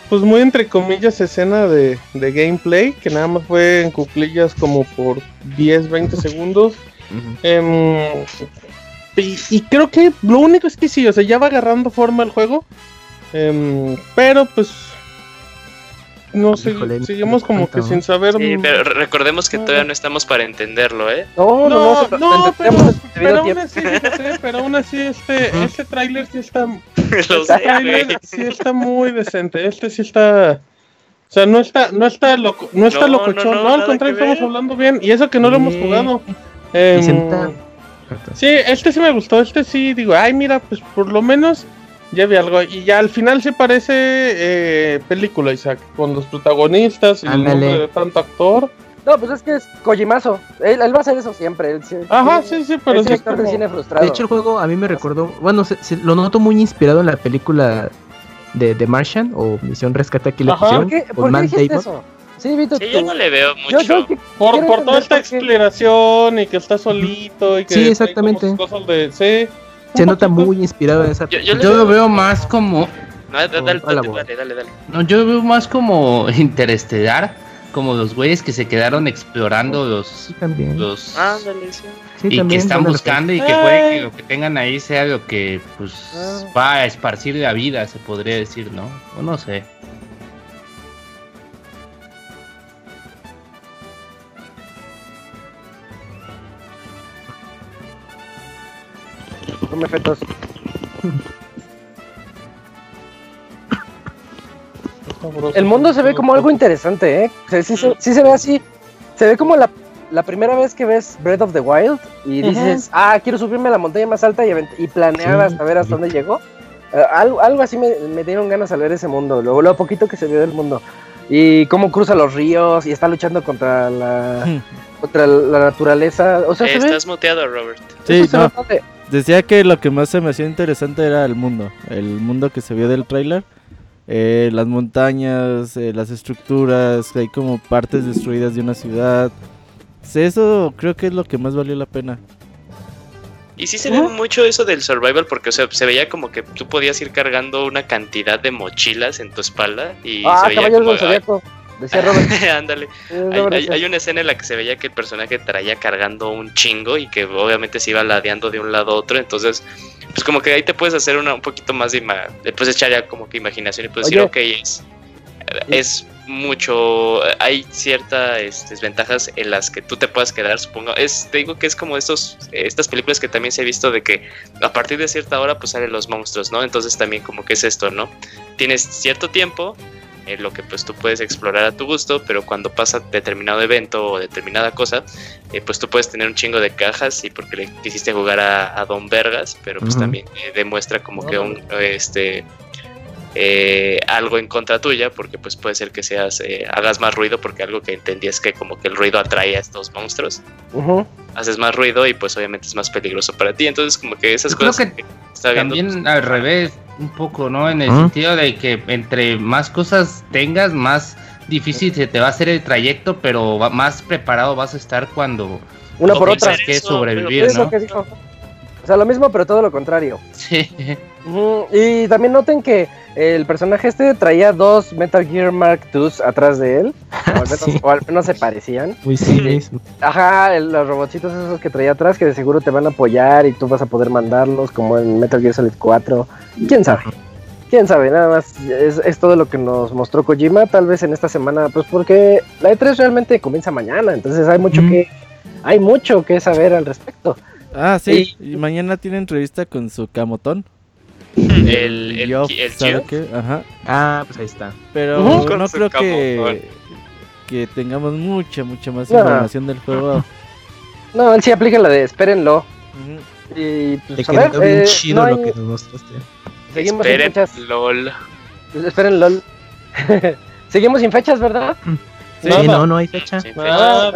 pues muy entre comillas, escena de, de gameplay, que nada más fue en cuclillas como por 10, 20 segundos. Em, y, y creo que lo único es que sí, o sea, ya va agarrando forma el juego. Em, pero pues. No sé, Híjole, seguimos como que sin saber. Sí, pero re- recordemos que todavía no estamos para entenderlo, ¿eh? No, no, no, No, pero, aún así, pero aún así este, este tráiler sí está, Lo este tráiler sí está muy decente, este sí está, o sea, no está, no está loco, no está No, locochón, no, no, no, al contrario, estamos hablando bien, y eso que no lo hemos jugado. Em. Sí, este sí me gustó, este sí digo, ay mira, pues por lo menos ya vi algo. Y ya al final se parece eh, película, Isaac, con los protagonistas y el Ándale. nombre de tanto actor. No, pues es que es Kojimazo. Él, él va a hacer eso siempre. Él, Ajá, sí, sí, sí, pero es sí de como- cine frustrado. De hecho, el juego a mí me recordó. Bueno, se- se- lo noto muy inspirado en la película de The Martian o Misión Rescate aquí la Ajá. pusieron, ¿Por qué, por qué dijiste eso? Sí, Vito, Sí, yo no le veo mucho. yo que- Por, por toda esta entender por qué- exploración y que está solito y que Sí, hay exactamente. como sus cosas de sí, Se nota muy inspirado en esa Yo- yo lo veo- veo más como. No, dale, dale, dale, dale, dale, dale. Yo lo veo más como interestelar. Como los güeyes que se quedaron explorando los. Sí, también. los Ándale, sí. Sí, y que están buscando y que puede que lo que tengan ahí sea lo que pues Ah. va a esparcir la vida, se podría decir, ¿no? O no sé. Come fetos. sabroso. El mundo se ve como algo interesante, ¿eh? O sea, sí, se, sí se ve así. Se ve como la, la primera vez que ves Breath of the Wild y dices, ah, quiero subirme a la montaña más alta y, y planear Sí. hasta ver hasta dónde llegó. Eh, algo, algo así me, me dieron ganas al ver ese mundo, lo, lo poquito que se vio del mundo. Y cómo cruza los ríos y está luchando contra la, contra la naturaleza. O sea, Eh, se ve... estás muteado, Robert. Sí, eso se ve no. Decía que lo que más se me hacía interesante era el mundo, el mundo que se vio del tráiler, eh, las montañas, eh, las estructuras, hay como partes destruidas de una ciudad. Sí, Eso creo que es lo que más valió la pena. Y sí se ve mucho eso del survival porque o sea, se veía como que tú podías ir cargando una cantidad de mochilas en tu espalda y Ah, se veía como... decía Robert. Ándale. Hay, una escena en la que se veía que el personaje traía cargando un chingo y que obviamente se iba ladeando de un lado a otro. Entonces, pues como que ahí te puedes hacer una, un poquito más de... puedes echar ya como que imaginación y puedes Oye. decir, ok, es, es mucho... Hay ciertas este, desventajas en las que tú te puedas quedar, supongo. Es, te digo que es como estos, estas películas que también se ha visto de que a partir de cierta hora pues salen los monstruos, ¿no? Entonces también como que es esto, ¿no? Tienes cierto tiempo en lo que pues tú puedes explorar a tu gusto, pero cuando pasa determinado evento o determinada cosa, eh, pues tú puedes tener un chingo de cajas y porque le quisiste jugar a, a Don Vergas, pero pues también eh, demuestra como que un este eh, algo en contra tuya, porque pues puede ser que seas eh, hagas más ruido porque algo que entendí es que como que el ruido atrae a estos monstruos, haces más ruido y pues obviamente es más peligroso para ti, entonces como que esas Yo creo cosas que está viendo También pues, al revés, un poco, ¿no? En el ¿Ah? sentido de que entre más cosas tengas, más difícil se te va a hacer el trayecto, pero va- más preparado vas a estar cuando Una por otra. que sobrevivir, ¿no? que dijo. O sea, lo mismo, pero todo lo contrario. Sí. Y también noten que el personaje este traía dos Metal Gear Mark II atrás de él. O al menos, Sí. o al menos se parecían. Muy sí, Ajá, el- los robotcitos esos que traía atrás que de seguro te van a apoyar y tú vas a poder mandarlos como en Metal Gear Solid 4. ¿Quién sabe? ¿Quién sabe? Nada más es, es todo lo que nos mostró Kojima, tal vez en esta semana, pues porque la E3 realmente comienza mañana, entonces hay mucho Mm. que hay mucho que saber al respecto. Ah, sí, y mañana tiene entrevista con su camotón. El, el, Geoff, el ¿sabe qué? Ajá. Ah, pues ahí está. Pero no creo que, que tengamos mucha, mucha más No. información del juego. No, él sí aplica la de espérenlo. Ujú. Y Te pues a ver, quedó bien eh, chido no lo que nos mostraste. seguimos sin Esperen, lol. Esperen LOL. seguimos sin fechas, ¿verdad? Sí, Nada. no, no hay fecha. Sí. Ni No,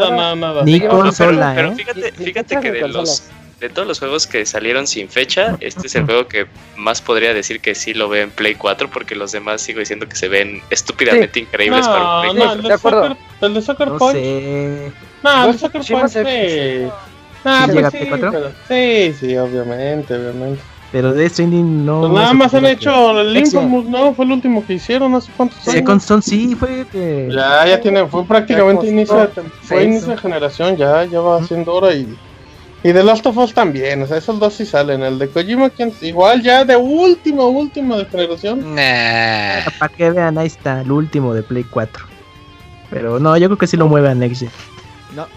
pero, consola, pero ¿eh? fíjate, fíjate fechas que ni de los. De todos los juegos que salieron sin fecha, este es el juego que más podría decir que sí lo veo en Play 4, porque los demás sigo diciendo que se ven estúpidamente increíbles para un No, Play no, el de de, acuerdo. El de Sucker No Punch. sé. No, el de Sucker Tsushima Punch se- sí. Ah, ¿Sí pues sí, 4? pero- sí, sí, obviamente, obviamente. Pero de Stranding no. Pues nada más han hecho el. Infamous, ¿no? Fue el último que hicieron hace cuántos años. Second Son sí fue que. Ya, ya tiene, fue prácticamente inicio de, fue inicio de ¿no? generación, ya, ya va haciendo hora y. Y The Last of Us también, o sea, esos dos sí salen. El de Kojima, ¿quién- igual ya de último, último de generación. Nah. Para que vean, ahí está, el último de Play 4. Pero no, yo creo que sí lo mueve a Next Gen. No,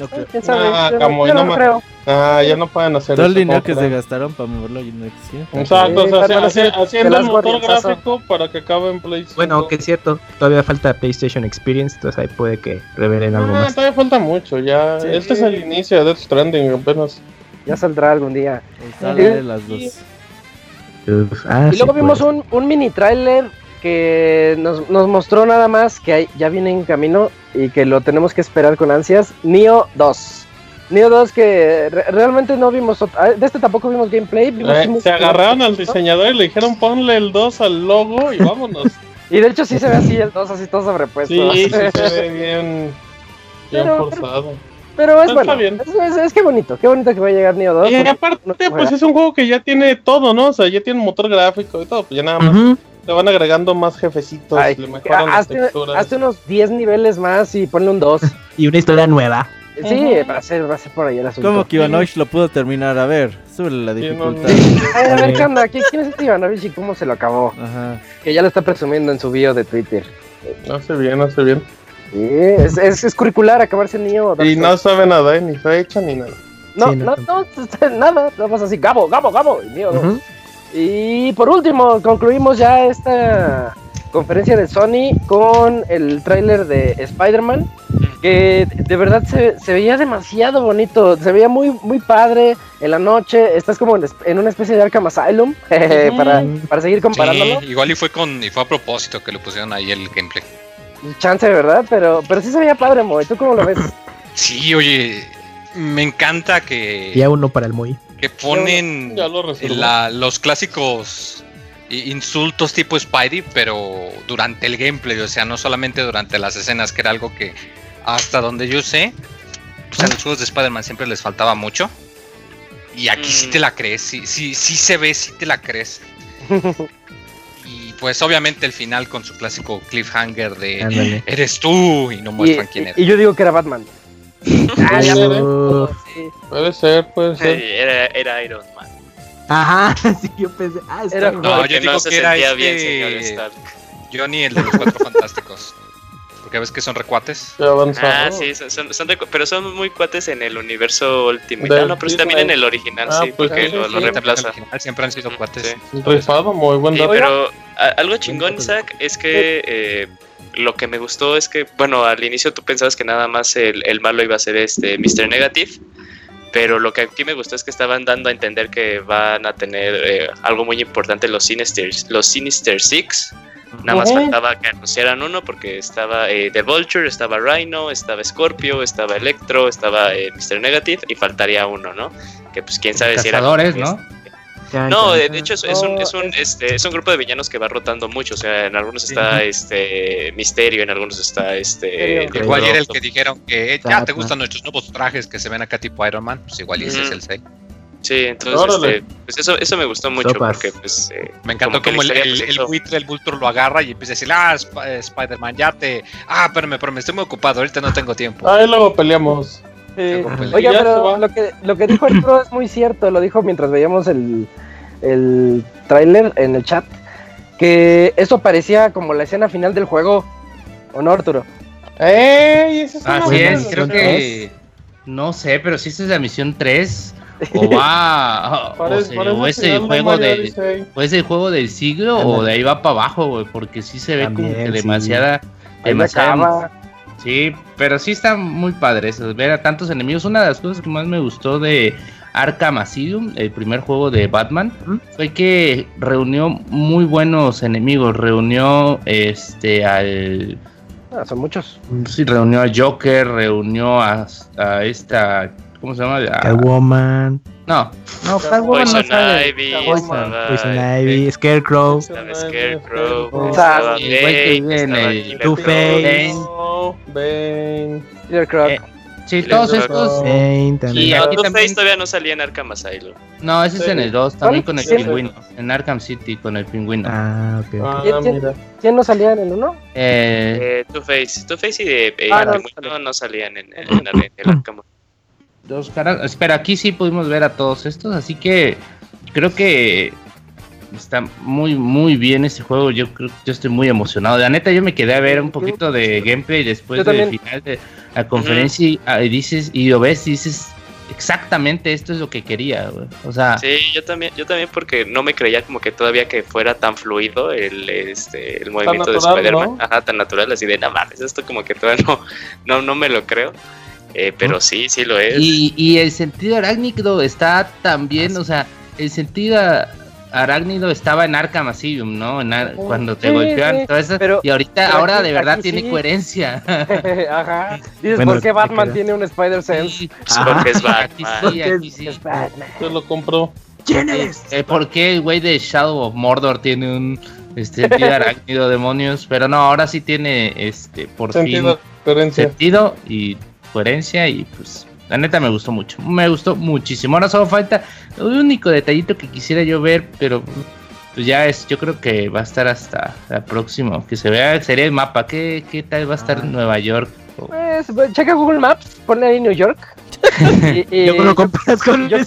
no creo. ¿Quién sabe? Ah, Yo no- Camuy, yo no no ma- creo. Ah, ya no pueden hacer Todo el dinero ¿cómo que se gastaron para moverlo y no existe. Exacto, o Sí, sea, sí, haci- haciendo el las motor gráfico para que acabe en Play 5. Bueno, que es cierto, todavía falta PlayStation Experience, entonces ahí puede que revelen algo Ah, más. todavía falta mucho, ya. Sí. Este es el inicio de Death Stranding apenas. Ya saldrá algún día. Sale las dos. Uf, ah, Y sí, luego vimos pues. un, un mini tráiler que nos, nos mostró nada más que hay- ya viene en camino y que lo tenemos que esperar con ansias. Nio 2. Nio 2 que re- realmente no vimos, ah, de este tampoco vimos gameplay. vimos Eh, un- se agarraron al diseñador y le dijeron ponle el 2 al logo y vámonos. Y de hecho sí se ve así el 2, así todo sobrepuesto. sí, sí, se ve bien, bien Pero- forzado. Pero es Está bueno, bien. Es, es- es que bonito, qué bonito que va a llegar Nio 2. Y aparte, no- pues es un juego que ya tiene todo, ¿no? O sea, ya tiene motor gráfico y todo, pues ya nada más. Le van agregando más jefecitos, Ay, le mejoran las hazte, texturas. hazte unos 10 niveles más y ponle un 2. Y una historia nueva. Sí, Ujú. va a ser, va a ser por ahí el asunto. ¿Cómo que Ivanovich lo pudo terminar? A ver, súbele la Sí, no, dificultad. A ver, a ver, ¿qué ¿Quién es este Ivanovich y cómo se lo acabó? Ajá. Que ya lo está presumiendo en su bio de Twitter. Hace bien, hace bien. Sí, es, es, es curricular acabarse el niño. Y no sabe nada, ¿eh? ni fecha ni nada. no, Sí, no, no, no, nada, nada más así, Gabo, Gabo, Gabo, y Neo dos. Ujú. Y por último, concluimos ya esta conferencia de Sony con el tráiler de Spider-Man, que de verdad se, se veía demasiado bonito, se veía muy, muy padre en la noche, estás como en, una especie de Arkham Asylum, para, para seguir comparándolo. Sí, igual y fue con y fue a propósito que le pusieron ahí el gameplay. Chance, ¿verdad? Pero, pero sí se veía padre, Moy, ¿tú cómo lo ves? Sí, oye, me encanta que, Ya uno para el muy. Que ponen Ya lo resolvió. la- los clásicos insultos tipo Spidey, pero durante el gameplay, o sea, no solamente durante las escenas, que era algo que hasta donde yo sé, pues a los juegos de Spider-Man siempre les faltaba mucho. Y aquí sí Mm. te la crees, sí, sí, sí se ve, sí te la crees. Y pues obviamente el final con su clásico cliffhanger de eres tú y no Y, muestran quién eres. y yo digo que era Batman. Ah, ya ser, ¿eh? Sí. Puede ser, puede Sí, ser. era, era Iron Man. Ajá, sí, yo pensé. Ah, está Era- bien. No, Porque yo digo se que era sentía este- bien, señor Stark. Johnny, el de los cuatro fantásticos. Porque ves que son recuates. Ah, sí, son, son, son de pero son muy cuates en el universo Ultimate. Ah, no, pero sí también en el original, Ah, sí, pues porque sí, lo, sí, lo sí. reemplaza. Al final siempre han sido cuates. Sí. Rifado, muy buen Sí, dato. pero a- algo chingón, Isaac, es que eh, lo que me gustó es que, bueno, al inicio tú pensabas que nada más el, el malo iba a ser este Mr. Negative, pero lo que aquí me gustó es que estaban dando a entender que van a tener eh, algo muy importante los Sinister, los Sinister Six. Nada más faltaba que anunciaran uno porque estaba eh, The Vulture, estaba Rhino, estaba Scorpio, estaba Electro, estaba eh, Mr. Negative y faltaría uno, ¿no? Que pues quién sabe si era... Cazadores, ¿no? No, de hecho es, es un, es, un, es- este, es un grupo de villanos que va rotando mucho. O sea, en algunos está este Misterio, en algunos está este. Misterio. Igual y era el que dijeron que eh, ya te gustan nuestros nuevos trajes que se ven acá tipo Iron Man. Pues igual y ese es el 6. Sí, entonces este, pues eso, eso me gustó mucho Sopas. porque pues eh, Me encantó que como, el, el, pues, el buitre, el Vulture lo agarra y empieza a decir, ah, Sp- eh, Spider-Man, ya te... Ah, espérame, pero me estoy muy ocupado, ahorita no tengo tiempo. Ahí luego peleamos. Sí. Oiga, pero lo que, lo que dijo Arturo es muy cierto, lo dijo mientras veíamos el, el tráiler en el chat, que eso parecía como la escena final del juego, ¿o no, Arturo? ¡Ey! Esa es Así es, creo que. No sé, pero si esta es la misión 3. O va. o, se- o es el de juego. Odyssey. O es el juego del siglo o de ahí va para abajo, güey. Porque sí se ve como que sí. demasiada. Demasiada. Sí, pero sí está muy padre eso, ver a tantos enemigos. Una de las cosas que más me gustó de Arkham Asylum, el primer juego de Batman, fue que reunió muy buenos enemigos. Reunió este al. Ah, son muchos. Sí, reunió a Joker, reunió a, a esta. ¿Cómo se llama? A- Catwoman. No, no, Catwoman no Poison sale. Ivy, Poison, Ivy, Scarecrow. Scarecrow, Estaba Bane, Two-Face. Bane. Peter Croc. Eh, Sí, todos estos. Bane Y también. aquí No, también- Two-Face todavía no salía en Arkham Asylum. No, ese es en el 2, también con el pingüino. En Arkham City con el pingüino. Ah, ok. Ah, ¿Quién- quién- mira. ¿Quién no salía en el 1? Eh, Eh, Two-Face, Two-Face y de, eh, Ah, no, Pingüino no, salían en, en, en Arkham. Dos caras. Espera, aquí sí pudimos ver a todos estos, así que creo que está muy, muy bien este juego. Yo creo yo estoy muy emocionado. La neta, yo me quedé a ver un poquito de gameplay después del final de la conferencia y, ah, y dices, y lo ves y dices, exactamente esto es lo que quería, güey. O sea, Sí, yo también, yo también porque no me creía como que todavía que fuera tan fluido el, este, el movimiento de Spider-Man. ¿no? Ajá, tan natural, así de nada más, esto como que todavía no, no, no me lo creo. Eh, pero sí, sí lo es. Y, y el sentido arácnido está también, o sea, el sentido arácnido estaba en Arkham Asylum, ¿no? En Ar- cuando te Sí, golpean sí, todo eso. pero- y ahorita, pero ahora aquí- de verdad aquí tiene sí. coherencia. Ajá. Dices, Bueno, ¿por qué Batman queda. tiene un Spider-Sense? Sí, porque es aquí Batman. sí, aquí sí. Es Batman. Se lo compró. ¿Quién Eh, ¿Por qué el güey de Shadow of Mordor tiene un este, sentido arácnido, demonios? Pero no, ahora sí tiene, este, por Sentido, fin coherencia. sentido y coherencia y pues la neta me gustó mucho, me gustó muchísimo. Ahora solo falta un único detallito que quisiera yo ver, pero pues ya es, yo creo que va a estar hasta la próxima, que se vea, sería el mapa, ¿qué, qué tal va a estar Nueva York? O- Pues, pues, checa Google Maps, ponle ahí New York. y, y- Yo lo comparas con yo- el.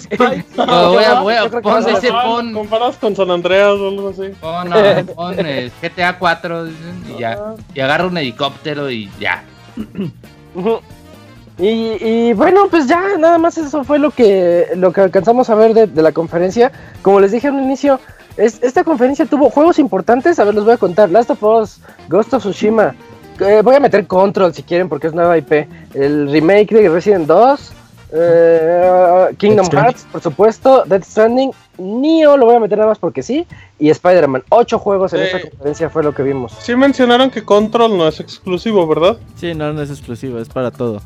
No, voy a, voy a, pon ese, Ah, pon, Comparas con San Andreas o algo así. pon, no, pon eh, GTA 4 dicen, y ya, y agarra un helicóptero y ya. Y, y bueno, pues ya nada más eso fue lo que lo que alcanzamos a ver de, de la conferencia. Como les dije al inicio, es- esta conferencia tuvo juegos importantes. A ver, los voy a contar. Last of Us, Ghost of Tsushima. eh, voy a meter Control si quieren porque es nueva IP. El remake de Resident 2. eh, Kingdom Death. Hearts, por supuesto. Death Stranding. Neo lo voy a meter nada más porque sí. Y Spider-Man. Ocho juegos en esta conferencia fue lo que vimos. Sí mencionaron que Control no es exclusivo, ¿verdad? Sí, no, no es exclusivo, es para todo.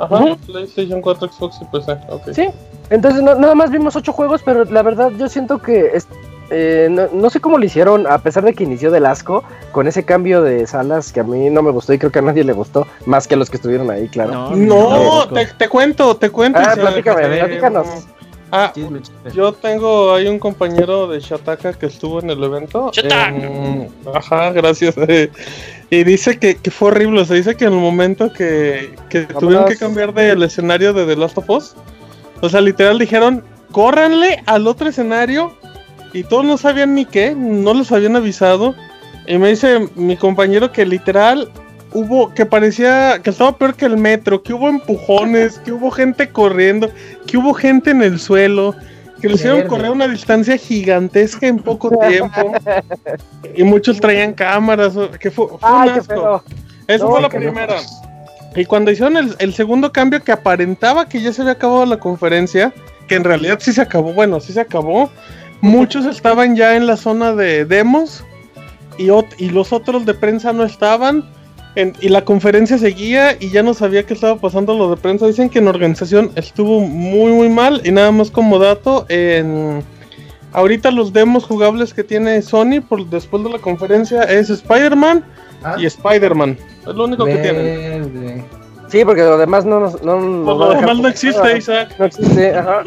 Ajá. PlayStation 4, Xbox y PC. Ok. Sí, entonces no- nada más vimos ocho juegos, pero la verdad yo siento que es- eh, no, no sé cómo lo hicieron, a pesar de que inició del asco, con ese cambio de salas que a mí no me gustó y creo que a nadie le gustó, más que a los que estuvieron ahí, claro. No, te, te cuento, te cuento. ah, platícame, eh, platícanos. Ah, Chisme, chisme. yo tengo ahí un compañero de Shataka que estuvo en el evento. Shataka. ajá, gracias. eh, y dice que, que fue horrible. O sea, dice que en el momento que, que tuvieron que cambiar del escenario de The Last of Us, o sea, literal dijeron, córranle al otro escenario. Y todos no sabían ni qué, no los habían avisado. Y me dice mi compañero que literal hubo, que parecía que estaba peor que el metro, que hubo empujones, que hubo gente corriendo, que hubo gente en el suelo, que le hicieron correr una distancia gigantesca en poco tiempo. y muchos traían cámaras, que fue, fue un Ay, qué asco. Esa No, fue la primera. Y cuando hicieron el, el segundo cambio que aparentaba que ya se había acabado la conferencia, que en realidad sí se acabó, bueno, sí se acabó, muchos estaban ya en la zona de demos y, y los otros de prensa no estaban. En- y la conferencia seguía y ya no sabía qué estaba pasando lo de prensa. Dicen que en organización estuvo muy muy mal y nada más como dato, en... Ahorita los demos jugables que tiene Sony por después de la conferencia es Spider-Man y Spider-Man. Es lo único que tienen. Verde. Sí, porque lo demás no nos... No, a lo demás no existe, Isaac. No existe, ajá.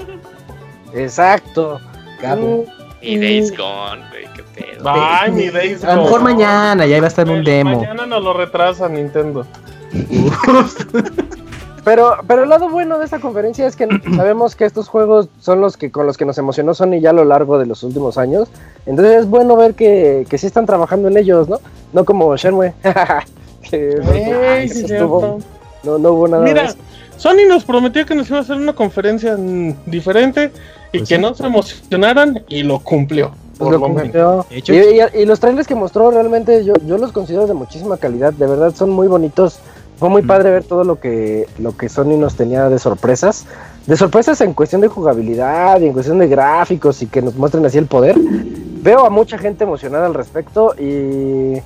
Exacto. Capo. Y Days Gone, güey, qué pedo. Ay, mi Days A lo mejor Gone. mañana, ya va a estar en un demo. Mañana nos lo retrasa Nintendo. Pero, pero el lado bueno de esta conferencia es que sabemos que estos juegos son los que con los que nos emocionó Sony ya a lo largo de los últimos años. Entonces es bueno ver que, que sí están trabajando en ellos, ¿no? No como Shenmue. que Ey, sí, estuvo- no, no hubo nada de Mira, eso. Sony nos prometió que nos iba a hacer una conferencia mm, diferente y Pues que sí. no se emocionaran y lo cumplió. Por lo lo menos. cumplió. De hecho, Y, y- y los trailers que mostró realmente yo, yo los considero de muchísima calidad, de verdad son muy bonitos. Fue muy Mm. padre ver todo lo que, lo que Sony nos tenía de sorpresas. De sorpresas en cuestión de jugabilidad y en cuestión de gráficos y que nos muestren así el poder. Veo a mucha gente emocionada al respecto y,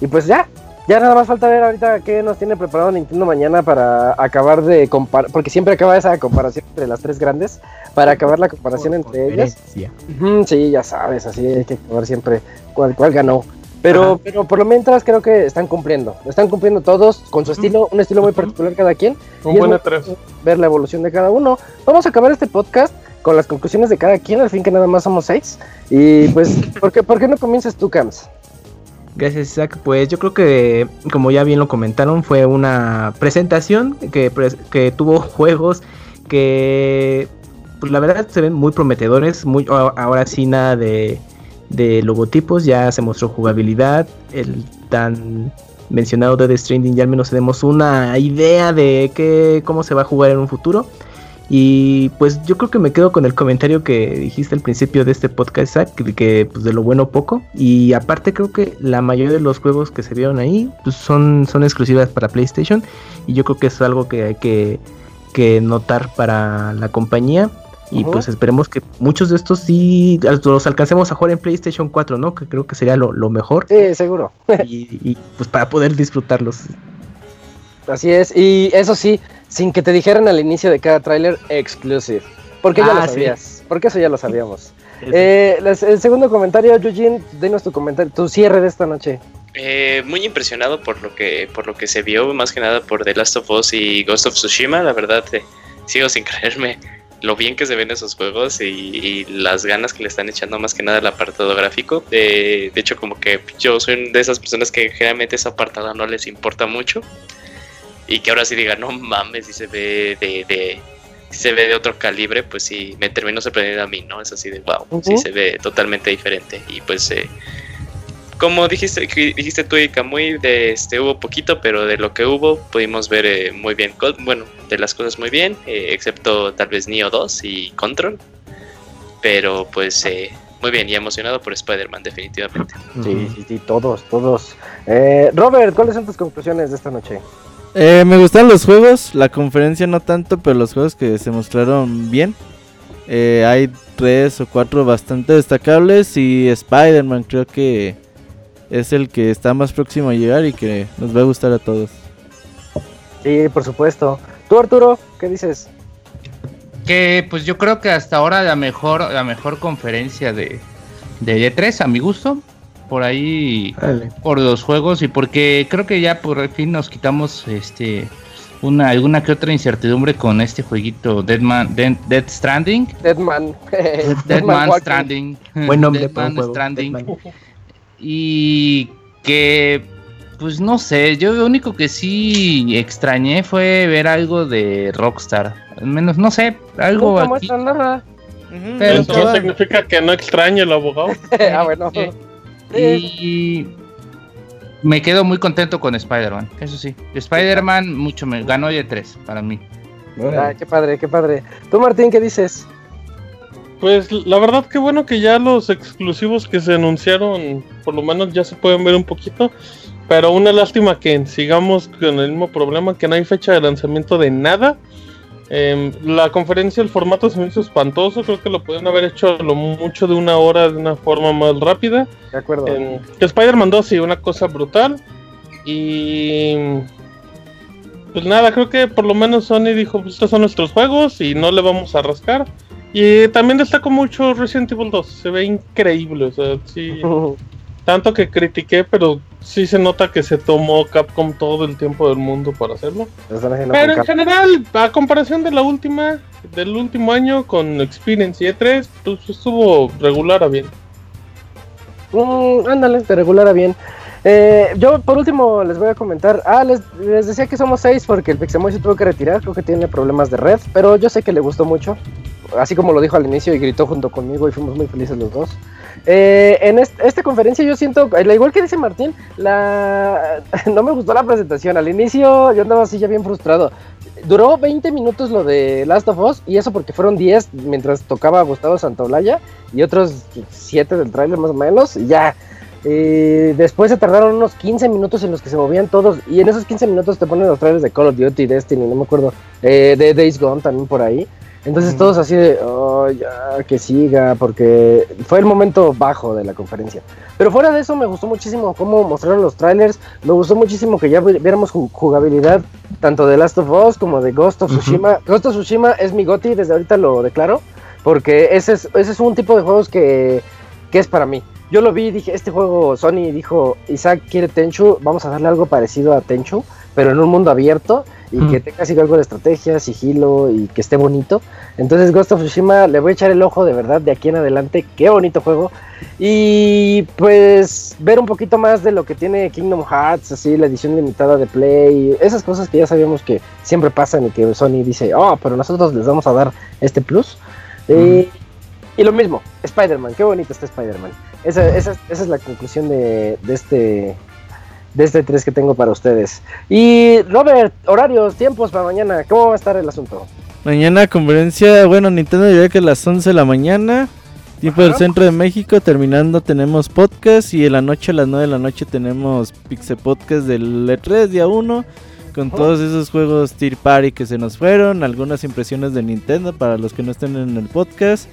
y pues ya, Ya nada más falta ver ahorita qué nos tiene preparado Nintendo mañana para acabar de comparar, porque siempre acaba esa comparación entre las tres grandes, para acabar la comparación entre ellas. Sí, ya sabes, así hay que ver siempre cuál, cuál ganó. Pero, Ajá. pero por lo mientras creo que están cumpliendo. Están cumpliendo todos con su estilo, un estilo muy particular cada quien. Un Y buen E3. ver la evolución de cada uno. Vamos a acabar este podcast con las conclusiones de cada quien, al fin que nada más somos seis. Y pues, ¿por qué, por qué no comienzas tú, Cams? Gracias, Isaac. Pues yo creo que, como ya bien lo comentaron, fue una presentación que, que tuvo juegos que, pues la verdad, se ven muy prometedores. Muy, ahora sí, nada de, de logotipos, ya se mostró jugabilidad. El tan mencionado Dead Stranding, ya al menos tenemos una idea de qué, cómo se va a jugar en un futuro. Y pues yo creo que me quedo con el comentario que dijiste al principio de este podcast, Isaac, que, que, pues de lo bueno poco. Y aparte creo que la mayoría de los juegos que se vieron ahí pues, son, son exclusivas para PlayStation. Y yo creo que es algo que hay que, que notar para la compañía. Y pues esperemos que muchos de estos sí los alcancemos a jugar en PlayStation 4, ¿no? Que creo que sería lo, lo mejor. Sí, seguro. y, y, pues para poder disfrutarlos. Así es. Y eso sí, sin que te dijeran al inicio de cada tráiler, exclusive. Porque ya Ah, lo sí. sabías. Porque eso ya lo sabíamos. Eh, el segundo comentario, Eugene, denos tu comentario, tu cierre de esta noche. Eh, muy impresionado por lo que por lo que se vio, más que nada por The Last of Us y Ghost of Tsushima. La verdad, eh, sigo sin creerme lo bien que se ven esos juegos y, y las ganas que le están echando más que nada al apartado gráfico. Eh, de hecho, como que yo soy de esas personas que generalmente ese apartado no les importa mucho y que ahora sí diga, no mames, si se ve de, de si se ve de otro calibre, pues sí, me termino sorprendiendo a mí, ¿no? Es así de wow, sí se ve totalmente diferente y pues eh, como dijiste, dijiste tú y Kamui, de este hubo poquito, pero de lo que hubo pudimos ver eh, muy bien, bueno, de las cosas muy bien, eh, excepto tal vez Neo 2 y Control, pero pues eh, muy bien y emocionado por Spider-Man definitivamente. Sí, sí, sí, todos, todos. Eh, Robert, ¿cuáles son tus conclusiones de esta noche? Eh, me gustan los juegos, la conferencia no tanto, pero los juegos que se mostraron bien. Eh, hay tres o cuatro bastante destacables y Spider-Man creo que es el que está más próximo a llegar y que nos va a gustar a todos. Sí, por supuesto. Tú, Arturo, ¿qué dices? Que pues yo creo que hasta ahora la mejor, la mejor conferencia de, de E3 a mi gusto. Por ahí por los juegos y porque creo que ya por fin nos quitamos este una alguna que otra incertidumbre con este jueguito Deadman Dead, Dead Stranding Deadman. Deadman Walking. Stranding Buen nombre para un juego. Stranding Deadman. y que pues no sé yo lo único que sí extrañé fue ver algo de Rockstar al menos no sé algo aquí nada. Pero Eso no Estaban- significa que no extrañe el abogado. ah, bueno. Y me quedo muy contento con Spider-Man, eso sí. Spider-Man mucho me ganó de 3 para mí. Ah, qué padre, qué padre. Tú, Martín, ¿qué dices? Pues la verdad que bueno que ya los exclusivos que se anunciaron, por lo menos ya se pueden ver un poquito. Pero una lástima que sigamos con el mismo problema, que no hay fecha de lanzamiento de nada. Em, la conferencia, el formato se me hizo espantoso, creo que lo podrían haber hecho lo mucho de una hora de una forma más rápida. De acuerdo. Que Spider-Man 2 sí, una cosa brutal. Y pues nada, creo que por lo menos Sony dijo, "Pues, estos son nuestros juegos y no le vamos a rascar. Y también destaco mucho Resident Evil 2, se ve increíble, o sea, sí, tanto que critiqué, pero sí se nota que se tomó Capcom todo el tiempo del mundo para hacerlo. Pero en general, a comparación de la última, del último año con Experience y E3, pues estuvo regular a bien. Mm, ándale, de regular a bien. Eh, yo por último les voy a comentar. Ah, les, les decía que somos seis porque el Pixemoy se tuvo que retirar. Creo que tiene problemas de red, pero yo sé que le gustó mucho. Así como lo dijo al inicio y gritó junto conmigo y fuimos muy felices los dos. Eh, en est- esta conferencia yo siento, al igual que dice Martín, la no me gustó la presentación. Al inicio yo andaba así ya bien frustrado. Duró 20 minutos lo de Last of Us y eso porque fueron 10 mientras tocaba Gustavo Santaolalla y otros 7 del tráiler más o menos y ya. Eh, después se tardaron unos 15 minutos en los que se movían todos y en esos 15 minutos te ponen los trailers de Call of Duty, Destiny, no me acuerdo, eh, de Days Gone también por ahí. Entonces todos así de, oh, ya, que siga, porque fue el momento bajo de la conferencia. Pero fuera de eso me gustó muchísimo cómo mostraron los trailers, me gustó muchísimo que ya vi- viéramos ju- jugabilidad tanto de Last of Us como de Ghost of. Tsushima. Ghost of Tsushima es mi goti, desde ahorita lo declaro, porque ese es, ese es un tipo de juegos que, que es para mí. Yo lo vi y dije, este juego, Sony dijo, Isaac quiere Tenchu, vamos a darle algo parecido a Tenchu, pero en un mundo abierto y Mm. que tenga así algo de estrategia, sigilo y que esté bonito. Entonces Ghost of Tsushima le voy a echar el ojo de verdad de aquí en adelante, qué bonito juego. Y pues ver un poquito más de lo que tiene Kingdom Hearts, así la edición limitada de Play, esas cosas que ya sabíamos que siempre pasan y que Sony dice, oh, pero nosotros les vamos a dar este plus. Eh, y lo mismo, Spider-Man, qué bonito está Spider-Man. Esa, esa, esa es la conclusión de, de este de este 3 que tengo para ustedes. Y Robert, horarios, tiempos para mañana, ¿cómo va a estar el asunto? Mañana conferencia, bueno, Nintendo diría que a las 11 de la mañana, tiempo del centro de México, terminando tenemos podcast y en la noche a las 9 de la noche tenemos Pixel Podcast del E3 día 1 con todos esos juegos Tier Party que se nos fueron, algunas impresiones de Nintendo para los que no estén en el podcast.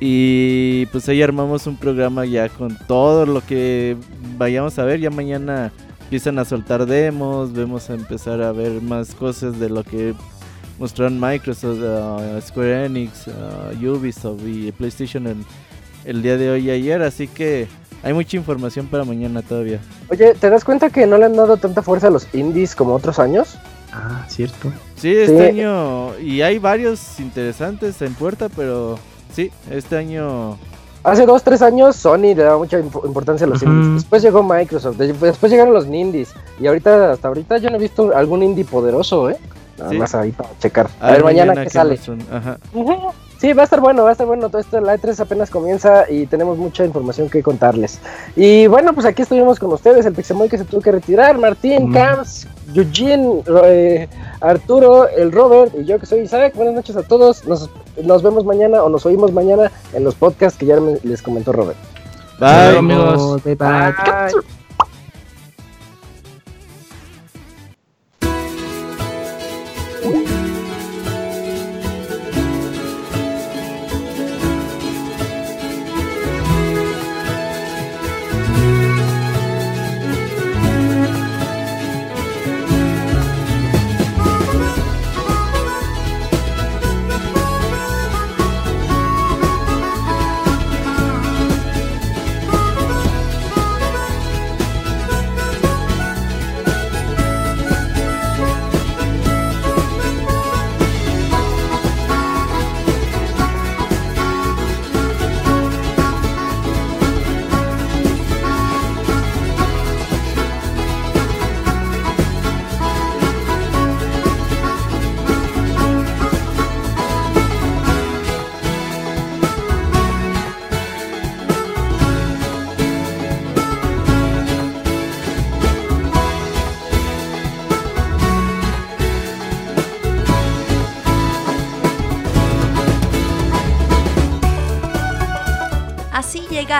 Y pues ahí armamos un programa ya con todo lo que vayamos a ver. Ya mañana empiezan a soltar demos, vemos a empezar a ver más cosas de lo que mostraron Microsoft, uh, Square Enix, uh, Ubisoft y PlayStation el, el día de hoy y ayer. Así que hay mucha información para mañana todavía. Oye, ¿te das cuenta que no le han dado tanta fuerza a los indies como otros años? Ah, cierto. Sí, este Sí. año, y hay varios interesantes en puerta, pero sí, este año Hace dos, tres años Sony le daba mucha impo- importancia a los indies. Después llegó Microsoft, de- después llegaron los indies. Y ahorita, hasta ahorita yo no he visto algún indie poderoso, ¿eh? Nada Sí. más ahí para checar. A ver, mañana qué sale. Ajá. Sí, va a estar bueno, va a estar bueno. Todo esto, la E3 apenas comienza y tenemos mucha información que contarles. Y bueno, pues aquí estuvimos con ustedes, el Pixemoy que se tuvo que retirar, Martín, Mm. Camps, Eugene, eh, Arturo, el Robert y yo que soy Isaac. Buenas noches a todos. Nos, nos vemos mañana o nos oímos mañana en los podcasts que ya me- les comentó Robert. Bye. amigos. Bye, bye.